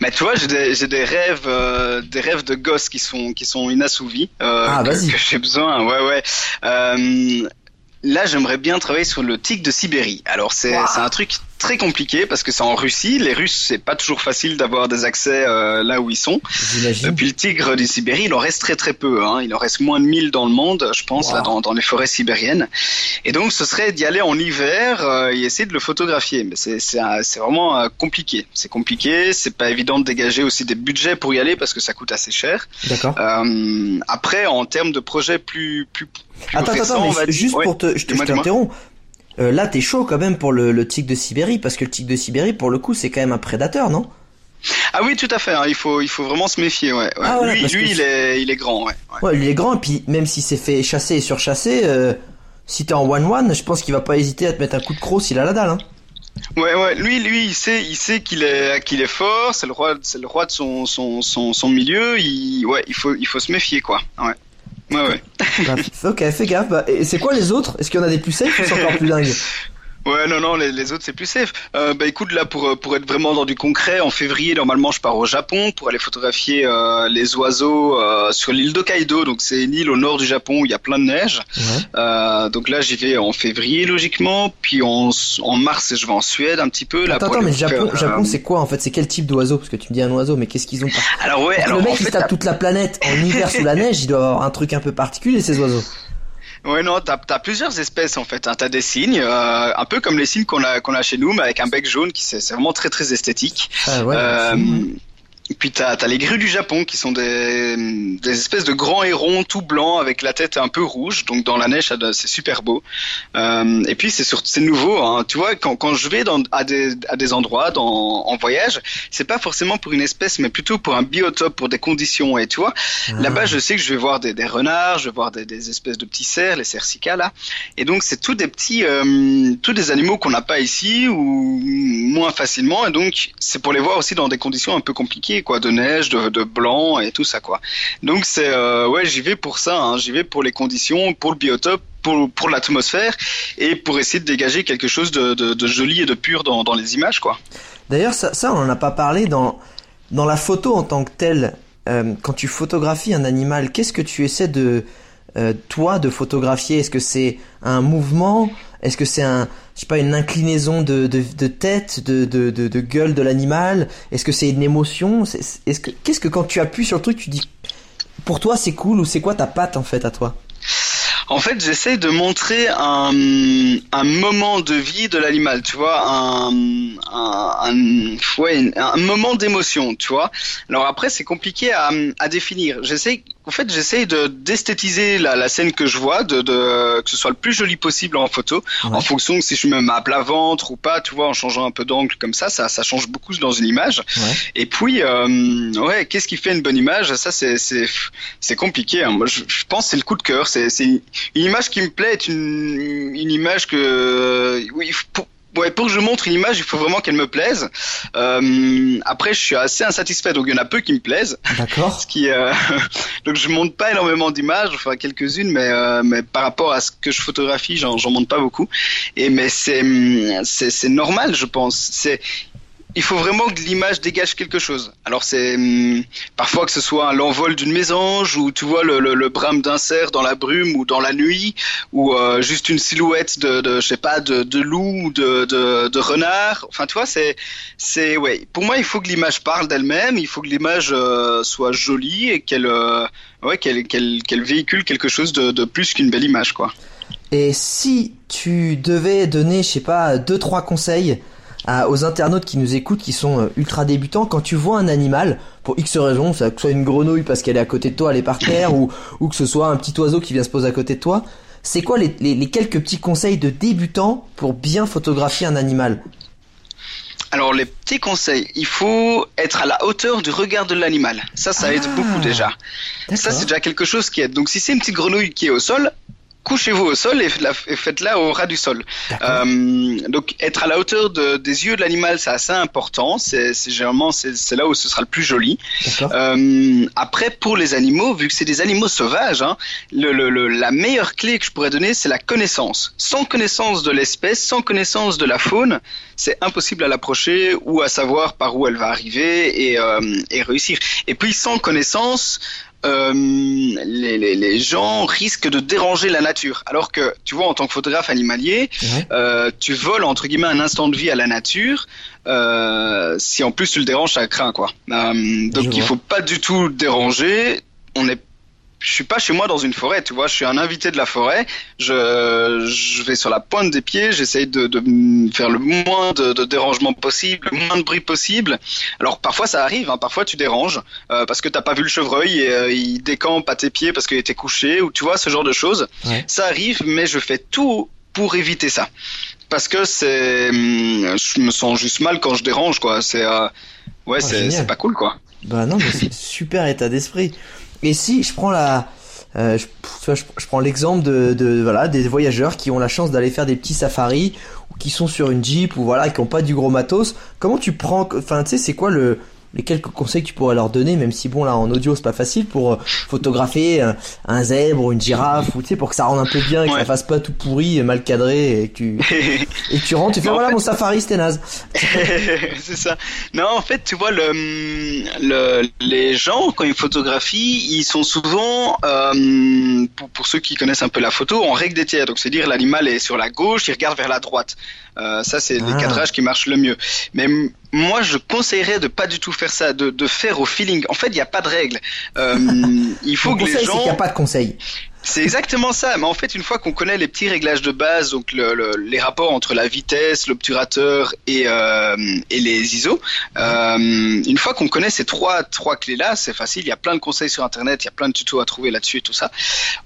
mais tu vois, j'ai des, rêves, euh, des rêves de gosse qui sont qui sont inassouvis. Euh, ah, que, que j'ai besoin. Ouais, ouais. Euh, là, j'aimerais bien travailler sur le tigre de Sibérie. Alors, c'est wow. c'est un truc très compliqué parce que c'est en Russie. Les Russes, c'est pas toujours facile d'avoir des accès euh, là où ils sont. Et puis le tigre du Sibérie, il en reste très très peu. Hein. Il en reste moins de 1000 dans le monde, je pense, wow. là, dans, dans, les forêts sibériennes. Et donc, ce serait d'y aller en hiver euh, et essayer de le photographier. Mais c'est c'est vraiment euh, compliqué. C'est compliqué. C'est pas évident de dégager aussi des budgets pour y aller parce que ça coûte assez cher. D'accord. Euh, après, en termes de projets plus plus, plus attends, attends, mais juste ouais. pour te, je t'interromps euh, là t'es chaud quand même pour le, le tigre de Sibérie parce que le tigre de Sibérie pour le coup c'est quand même un prédateur non? Ah oui, tout à fait. Hein. Il faut, il faut vraiment se méfier. Ouais. ouais. Ah, voilà, lui, lui il, est, il est grand. Ouais. ouais. il est grand. Et puis, même s'il s'est fait chasser et surchasser, euh, si t'es en one-one, je pense qu'il va pas hésiter à te mettre un coup de croc s'il a la dalle. Hein. Ouais, ouais. Lui, lui, il sait, il sait qu'il est, qu'il est fort. C'est le roi, c'est le roi de son, son, son, son milieu. Il, ouais, il faut, il faut se méfier, quoi. Ouais. Ouais, ouais. ok, fais gaffe. Bah, et c'est quoi les autres? Est-ce qu'il y en a des plus safe ou c'est encore plus dingue? Ouais, non, non, les, les autres c'est plus safe. Euh, bah écoute, là pour pour être vraiment dans du concret, en février normalement je pars au Japon pour aller photographier euh, les oiseaux euh, sur l'île d'Hokkaido. Donc c'est une île au nord du Japon où il y a plein de neige. Euh, donc là j'y vais en février logiquement, puis en, en mars je vais en Suède un petit peu. Là, attends, attends mais Japon, Japon c'est quoi en fait? C'est quel type d'oiseau? Parce que tu me dis un oiseau, mais qu'est-ce qu'ils ont pas Alors ouais, alors le mec en fait, tape toute la planète en hiver sous la neige, il doit avoir un truc un peu particulier ces oiseaux. Ouais, non, t'as as plusieurs espèces en fait. Hein. T'as des signes, euh, un peu comme les signes qu'on a qu'on a chez nous, mais avec un bec jaune qui c'est vraiment très très esthétique. Ah ouais, et puis t'as as les grues du Japon qui sont des, des espèces de grands hérons tout blancs avec la tête un peu rouge, donc dans la neige c'est super beau. Euh, et puis c'est c'est nouveau, hein. tu vois quand, quand je vais dans, à des à des endroits dans, en voyage, c'est pas forcément pour une espèce mais plutôt pour un biotope, pour des conditions. Et tu vois ah. là-bas je sais que je vais voir des, des renards, je vais voir des, des, espèces de petits cerfs, les cercicas là. Et donc c'est tous des petits euh, tous des animaux qu'on n'a pas ici ou moins facilement. Et donc c'est pour les voir aussi dans des conditions un peu compliquées quoi, de neige, de, blanc et tout ça quoi. Donc c'est euh, ouais, j'y vais pour ça, hein. j'y vais pour les conditions, pour le biotope, pour, pour l'atmosphère et pour essayer de dégager quelque chose de, de, joli et de pur dans, dans les images quoi. D'ailleurs ça, on en a pas parlé dans dans la photo en tant que telle. Euh, quand tu photographies un animal, qu'est-ce que tu essaies de euh, toi de photographier? Est-ce que c'est un mouvement Est-ce que c'est un, je sais pas, une inclinaison de, de, tête, de, de, de, gueule de l'animal? Est-ce que c'est une émotion? Est-ce que qu'est-ce que quand tu appuies sur le truc, tu dis pour toi c'est cool ou c'est quoi ta patte en fait à toi? En fait, j'essaie de montrer un, un, moment de vie de l'animal, tu vois, un, un moment d'émotion, tu vois. Alors après, c'est compliqué à, à définir. J'essaie, en fait, j'essaie de d'esthétiser la, la, scène que je vois, de, de, que ce soit le plus joli possible en photo, ouais. en fonction de si je me mets à plat ventre ou pas, tu vois, en changeant un peu d'angle comme ça, ça, ça change beaucoup dans une image. Ouais. Et puis, euh, ouais, qu'est-ce qui fait une bonne image? Ça, c'est c'est c'est compliqué. Hein. Moi, je, je pense c'est le coup de cœur. C'est c'est une image qui me plaît est une, une image que oui pour, ouais, pour que je montre une image, il faut vraiment qu'elle me plaise. Euh, après, je suis assez insatisfait, donc il y en a peu qui me plaisent. D'accord. Ce qui, euh, donc je monte pas énormément d'images, enfin quelques-unes, mais euh, mais par rapport à ce que je photographie, j'en monte pas beaucoup. Et mais c'est c'est c'est normal, je pense. C'est il faut vraiment que l'image dégage quelque chose. Alors c'est hum, parfois que ce soit l'envol d'une mésange ou tu vois le, brame d'un cerf dans la brume ou dans la nuit ou euh, juste une silhouette de, je sais pas de, loup ou de, renard. Enfin tu vois c'est c'est ouais. Pour moi il faut que l'image parle d'elle-même. Il faut que l'image euh, soit jolie et qu'elle euh, ouais qu'elle qu'elle véhicule quelque chose de, de plus qu'une belle image quoi. Et si tu devais donner, je sais pas, deux trois conseils à, aux internautes qui nous écoutent, qui sont euh, ultra débutants, quand tu vois un animal, pour X raisons, que ce soit une grenouille parce qu'elle est à côté de toi, elle est par terre, ou, ou que ce soit un petit oiseau qui vient se poser à côté de toi, c'est quoi les, les, les quelques petits conseils de débutants pour bien photographier un animal? Alors les petits conseils, il faut être à la hauteur du regard de l'animal. Ça, ça aide Ah, beaucoup déjà. Ça, c'est déjà quelque chose qui aide. Donc si c'est une petite grenouille qui est au sol, couchez-vous au sol et la- et faites-la au ras du sol. Euh, donc être à la hauteur de- des yeux de l'animal, c'est assez important. C'est généralement c'est là où ce sera le plus joli. Euh, après, pour les animaux, vu que c'est des animaux sauvages, hein, le, le- le- la meilleure clé que je pourrais donner, c'est la connaissance. Sans connaissance de l'espèce, sans connaissance de la faune, c'est impossible à l'approcher ou à savoir par où elle va arriver et, euh, et réussir. Et puis, sans connaissance, euh, les, les- les gens risquent de déranger la nature. Alors que, tu vois, en tant que photographe animalier, euh, tu voles entre guillemets un instant de vie à la nature. Euh, si en plus tu le déranges, ça craint quoi. Euh, donc Je il vois. faut pas du tout le déranger. On est je suis pas chez moi dans une forêt, tu vois, je suis un invité de la forêt, je, je vais sur la pointe des pieds, j'essaye de, de faire le moins de, de dérangement possible, le moins de bruit possible. Alors parfois ça arrive, hein, parfois tu déranges, euh, parce que t'as pas vu le chevreuil et euh, il décampe à tes pieds parce qu'il était couché, ou tu vois, ce genre de choses. Ouais. Ça arrive, mais je fais tout pour éviter ça. Parce que c'est, je me sens juste mal quand je dérange, quoi. C'est, euh, ouais, Oh, c'est pas cool, quoi. Bah non, mais c'est super état d'esprit. Et si je prends la, euh, je, prends l'exemple de, voilà des voyageurs qui ont la chance d'aller faire des petits safaris ou qui sont sur une jeep ou voilà qui ont pas du gros matos. Comment tu prends, enfin tu sais c'est quoi le les quelques conseils que tu pourrais leur donner, même si bon là en audio c'est pas facile pour euh, photographier un, un zèbre ou une girafe ou tu sais pour que ça rende un peu bien et que Ouais. ça fasse pas tout pourri, mal cadré et que tu et tu rentres, tu fais voilà fait- mon safari c'était naze. c'est ça. Non, en fait, tu vois, le, le, les gens, quand ils photographient, ils sont souvent, euh, pour, pour ceux qui connaissent un peu la photo, en règle des tiers. Donc, c'est-à-dire l'animal est sur la gauche, il regarde vers la droite. Euh, ça, c'est Ah. les cadrages qui marchent le mieux. Mais moi, je conseillerais de pas du tout faire ça, de, de faire au feeling. En fait, il n'y a pas de règle. Euh, il faut Mon que les conseil c'est qu'il gens... n'y a pas de conseil. C'est exactement ça, mais en fait, une fois qu'on connaît les petits réglages de base, donc le, le- les rapports entre la vitesse, l'obturateur et, euh, et les ISO, euh, une fois qu'on connaît ces trois trois clés-là, c'est facile. Il y a plein de conseils sur Internet, il y a plein de tutos à trouver là-dessus et tout ça.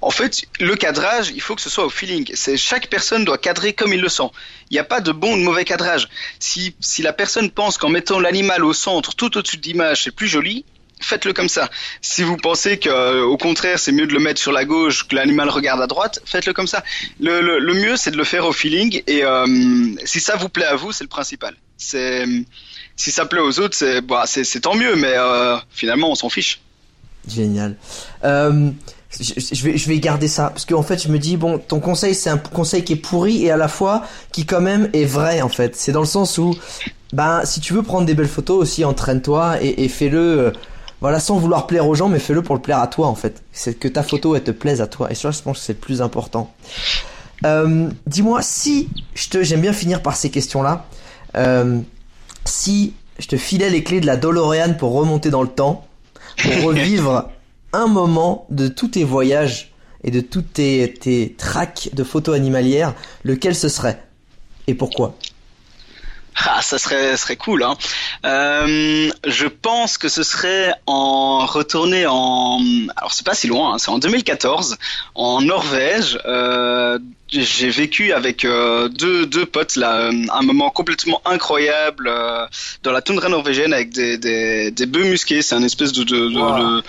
En fait, le cadrage, il faut que ce soit au feeling. C'est chaque personne doit cadrer comme il le sent. Il n'y a pas de bon ou de mauvais cadrage. Si si la personne pense qu'en mettant l'animal au centre, tout au-dessus de l'image, c'est plus joli, faites-le comme ça. Si vous pensez que, euh, au contraire, c'est mieux de le mettre sur la gauche, que l'animal regarde à droite, faites-le comme ça. Le, le, mieux, c'est de le faire au feeling. Et euh, si ça vous plaît à vous, c'est le principal. C'est si ça plaît aux autres, c'est bah, c'est tant mieux, mais euh, finalement, on s'en fiche. Génial. Je, vais, je vais garder ça parce qu'en fait, je me dis bon, ton conseil c'est un conseil qui est pourri et à la fois qui quand même est vrai en fait. C'est dans le sens où, ben, si tu veux prendre des belles photos aussi, entraîne-toi et, et fais-le. Voilà, sans vouloir plaire aux gens, mais fais-le pour le plaire à toi en fait. C'est que ta photo elle te plaise à toi. Et ça, je pense que c'est le plus important. Euh, Dis-moi si je te, j'aime bien finir par ces questions-là. Euh, si je te filais les clés de la DeLorean pour remonter dans le temps, pour revivre un moment de tous tes voyages et de toutes tes, tes tracks de photos animalières, lequel ce serait? Et pourquoi? Ah, ça serait, serait cool. Hein. Euh, je pense que ce serait en retourner en. Alors c'est pas si loin. hein, c'est en 2014 en Norvège. Euh, j'ai vécu avec euh, deux, deux potes là euh, un moment complètement incroyable euh, dans la toundra norvégienne avec des, des, des bœufs musqués. C'est un espèce de, de, de, Wow. de-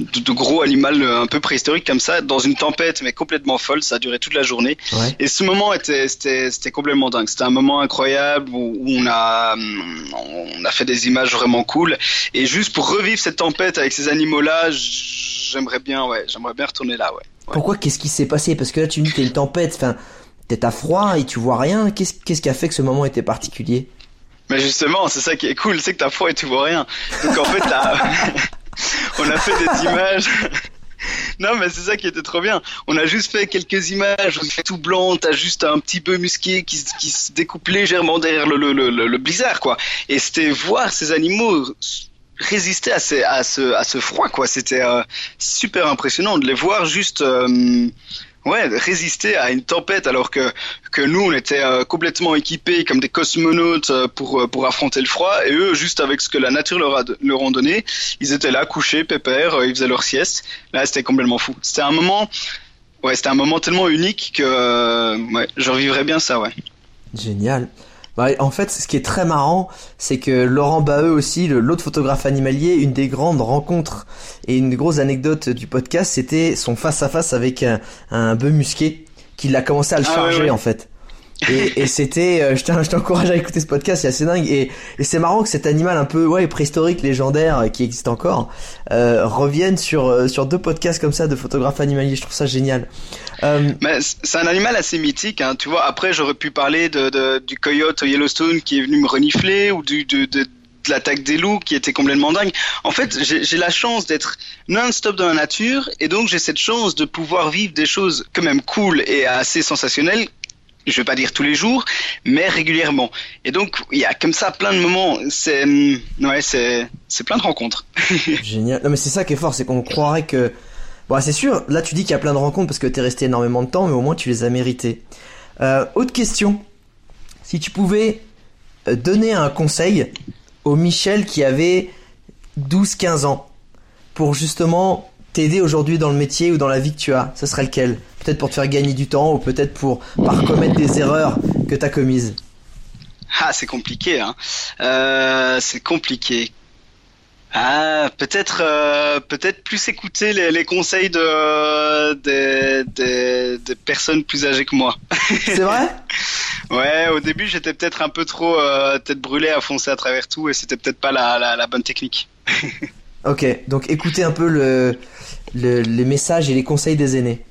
de- de gros animal euh, un peu préhistorique comme ça, dans une tempête mais complètement folle. Ça a duré toute la journée. Ouais. Et ce moment était, c'était, c'était complètement dingue. C'était un moment incroyable où, où on a, hum, on a fait des images vraiment cool. Et juste pour revivre cette tempête avec ces animaux-là, j'aimerais bien, ouais, j'aimerais bien retourner là, ouais. Pourquoi Qu'est-ce qui s'est passé? Parce que là, tu me dis a une tempête, enfin, t'es à froid et tu vois rien. Qu'est-ce qu'est-ce qui a fait que ce moment était particulier? Mais justement, c'est ça qui est cool, c'est que t'as froid et tu vois rien. Donc en fait, on a fait des images. Non, mais c'est ça qui était trop bien. On a juste fait quelques images où il fait tout blanc, t'as juste un petit peu musqué qui, se découpe légèrement derrière le, blizzard, quoi. Et c'était voir ces animaux résister à ce froid, quoi. C'était euh, super impressionnant de les voir juste. Euh, ouais, résister à une tempête alors que que nous on était euh, complètement équipés comme des cosmonautes euh, pour euh, pour affronter le froid et eux juste avec ce que la nature leur a leur ont donné, ils étaient là couchés pépères, ils faisaient leur sieste. Là, c'était complètement fou. C'était un moment ouais, c'était un moment tellement unique que ouais, je revivrais bien ça, ouais. Génial. Bah, en fait, ce qui est très marrant, c'est que Laurent Baheux aussi, l'autre photographe animalier, une des grandes rencontres et une grosse anecdote du podcast, c'était son face à face avec un, un bœuf musqué qu'il a commencé à le ah charger en fait. Et, et c'était, euh, je t'encourage à écouter ce podcast, c'est assez dingue. Et, et c'est marrant que cet animal un peu ouais préhistorique, légendaire, euh, qui existe encore, euh, revienne sur euh, sur deux podcasts comme ça de photographes animaliers. Je trouve ça génial. Euh... C'est un animal assez mythique, hein. Tu vois, après j'aurais pu parler de, de, du coyote Yellowstone qui est venu me renifler ou du de de l'attaque des loups qui était complètement dingue. En fait, j'ai la chance d'être non-stop dans la nature et donc j'ai cette chance de pouvoir vivre des choses quand même cool et assez sensationnelles je vais pas dire tous les jours, mais régulièrement. Et donc, il y a comme ça plein de moments. C'est, mm, ouais, c'est, c'est plein de rencontres. Génial. Non, mais c'est ça qui est fort, c'est qu'on croirait que, bon, c'est sûr. Là, tu dis qu'il y a plein de rencontres parce que t'es resté énormément de temps, mais au moins tu les as méritées. Euh, autre question. Si tu pouvais euh, donner un conseil au Michel qui avait 12-15 ans pour justement t'aider aujourd'hui dans le métier ou dans la vie que tu as, ce serait lequel? Peut-être pour te faire gagner du temps ou peut-être pour pas commettre des erreurs que tu as commises Ah, c'est compliqué, hein. Euh, c'est compliqué. Ah, peut-être, euh, peut-être plus écouter les, les conseils de des, des, personnes plus âgées que moi. C'est vrai? Ouais, au début j'étais peut-être un peu trop euh, tête brûlée à foncer à travers tout et c'était peut-être pas la, la, la bonne technique. ok, donc écoutez un peu le, les messages et les conseils des aînés.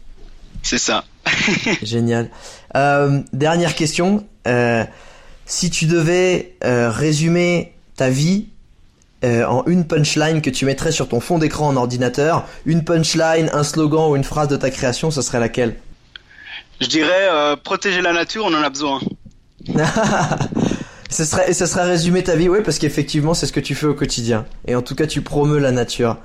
C'est ça. Génial. Euh, dernière question. Euh, si tu devais euh, résumer ta vie en une punchline que tu mettrais sur ton fond d'écran en ordinateur, une punchline, un slogan ou une phrase de ta création, ce serait laquelle? Je dirais protéger la nature, on en a besoin. ce serait, et ce serait résumer ta vie, oui, parce qu'effectivement, c'est ce que tu fais au quotidien. Et en tout cas, tu promeus la nature.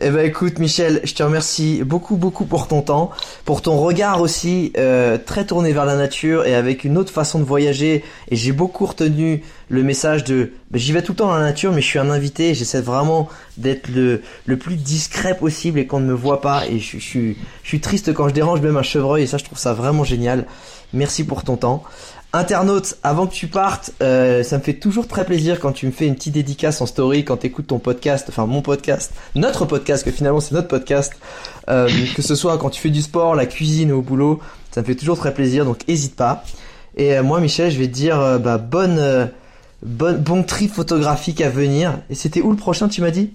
Eh ben écoute Michel, je te remercie beaucoup beaucoup pour ton temps, pour ton regard aussi euh, très tourné vers la nature et avec une autre façon de voyager. Et j'ai beaucoup retenu le message de ben, j'y vais tout le temps dans la nature, mais je suis un invité. J'essaie vraiment d'être le le plus discret possible et qu'on ne me voit pas. Et je, je, suis je suis triste quand je dérange même un chevreuil et ça je trouve ça vraiment génial. Merci pour ton temps. Internaute, avant que tu partes, euh, ça me fait toujours très plaisir quand tu me fais une petite dédicace en story, quand tu écoutes ton podcast, enfin mon podcast, notre podcast, que finalement c'est notre podcast, euh, que ce soit quand tu fais du sport, la cuisine ou au boulot, ça me fait toujours très plaisir, donc hésite pas. Et euh, moi Michel, je vais te dire euh, bah, bonne, euh, bonne, bon tri photographique à venir. Et c'était où le prochain, tu m'as dit?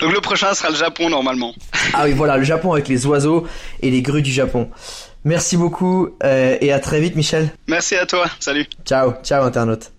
Donc le prochain sera le Japon normalement. ah oui, voilà, le Japon avec les oiseaux et les grues du Japon. Merci beaucoup euh, et à très vite Michel. Merci à toi, salut. Ciao, ciao internaute.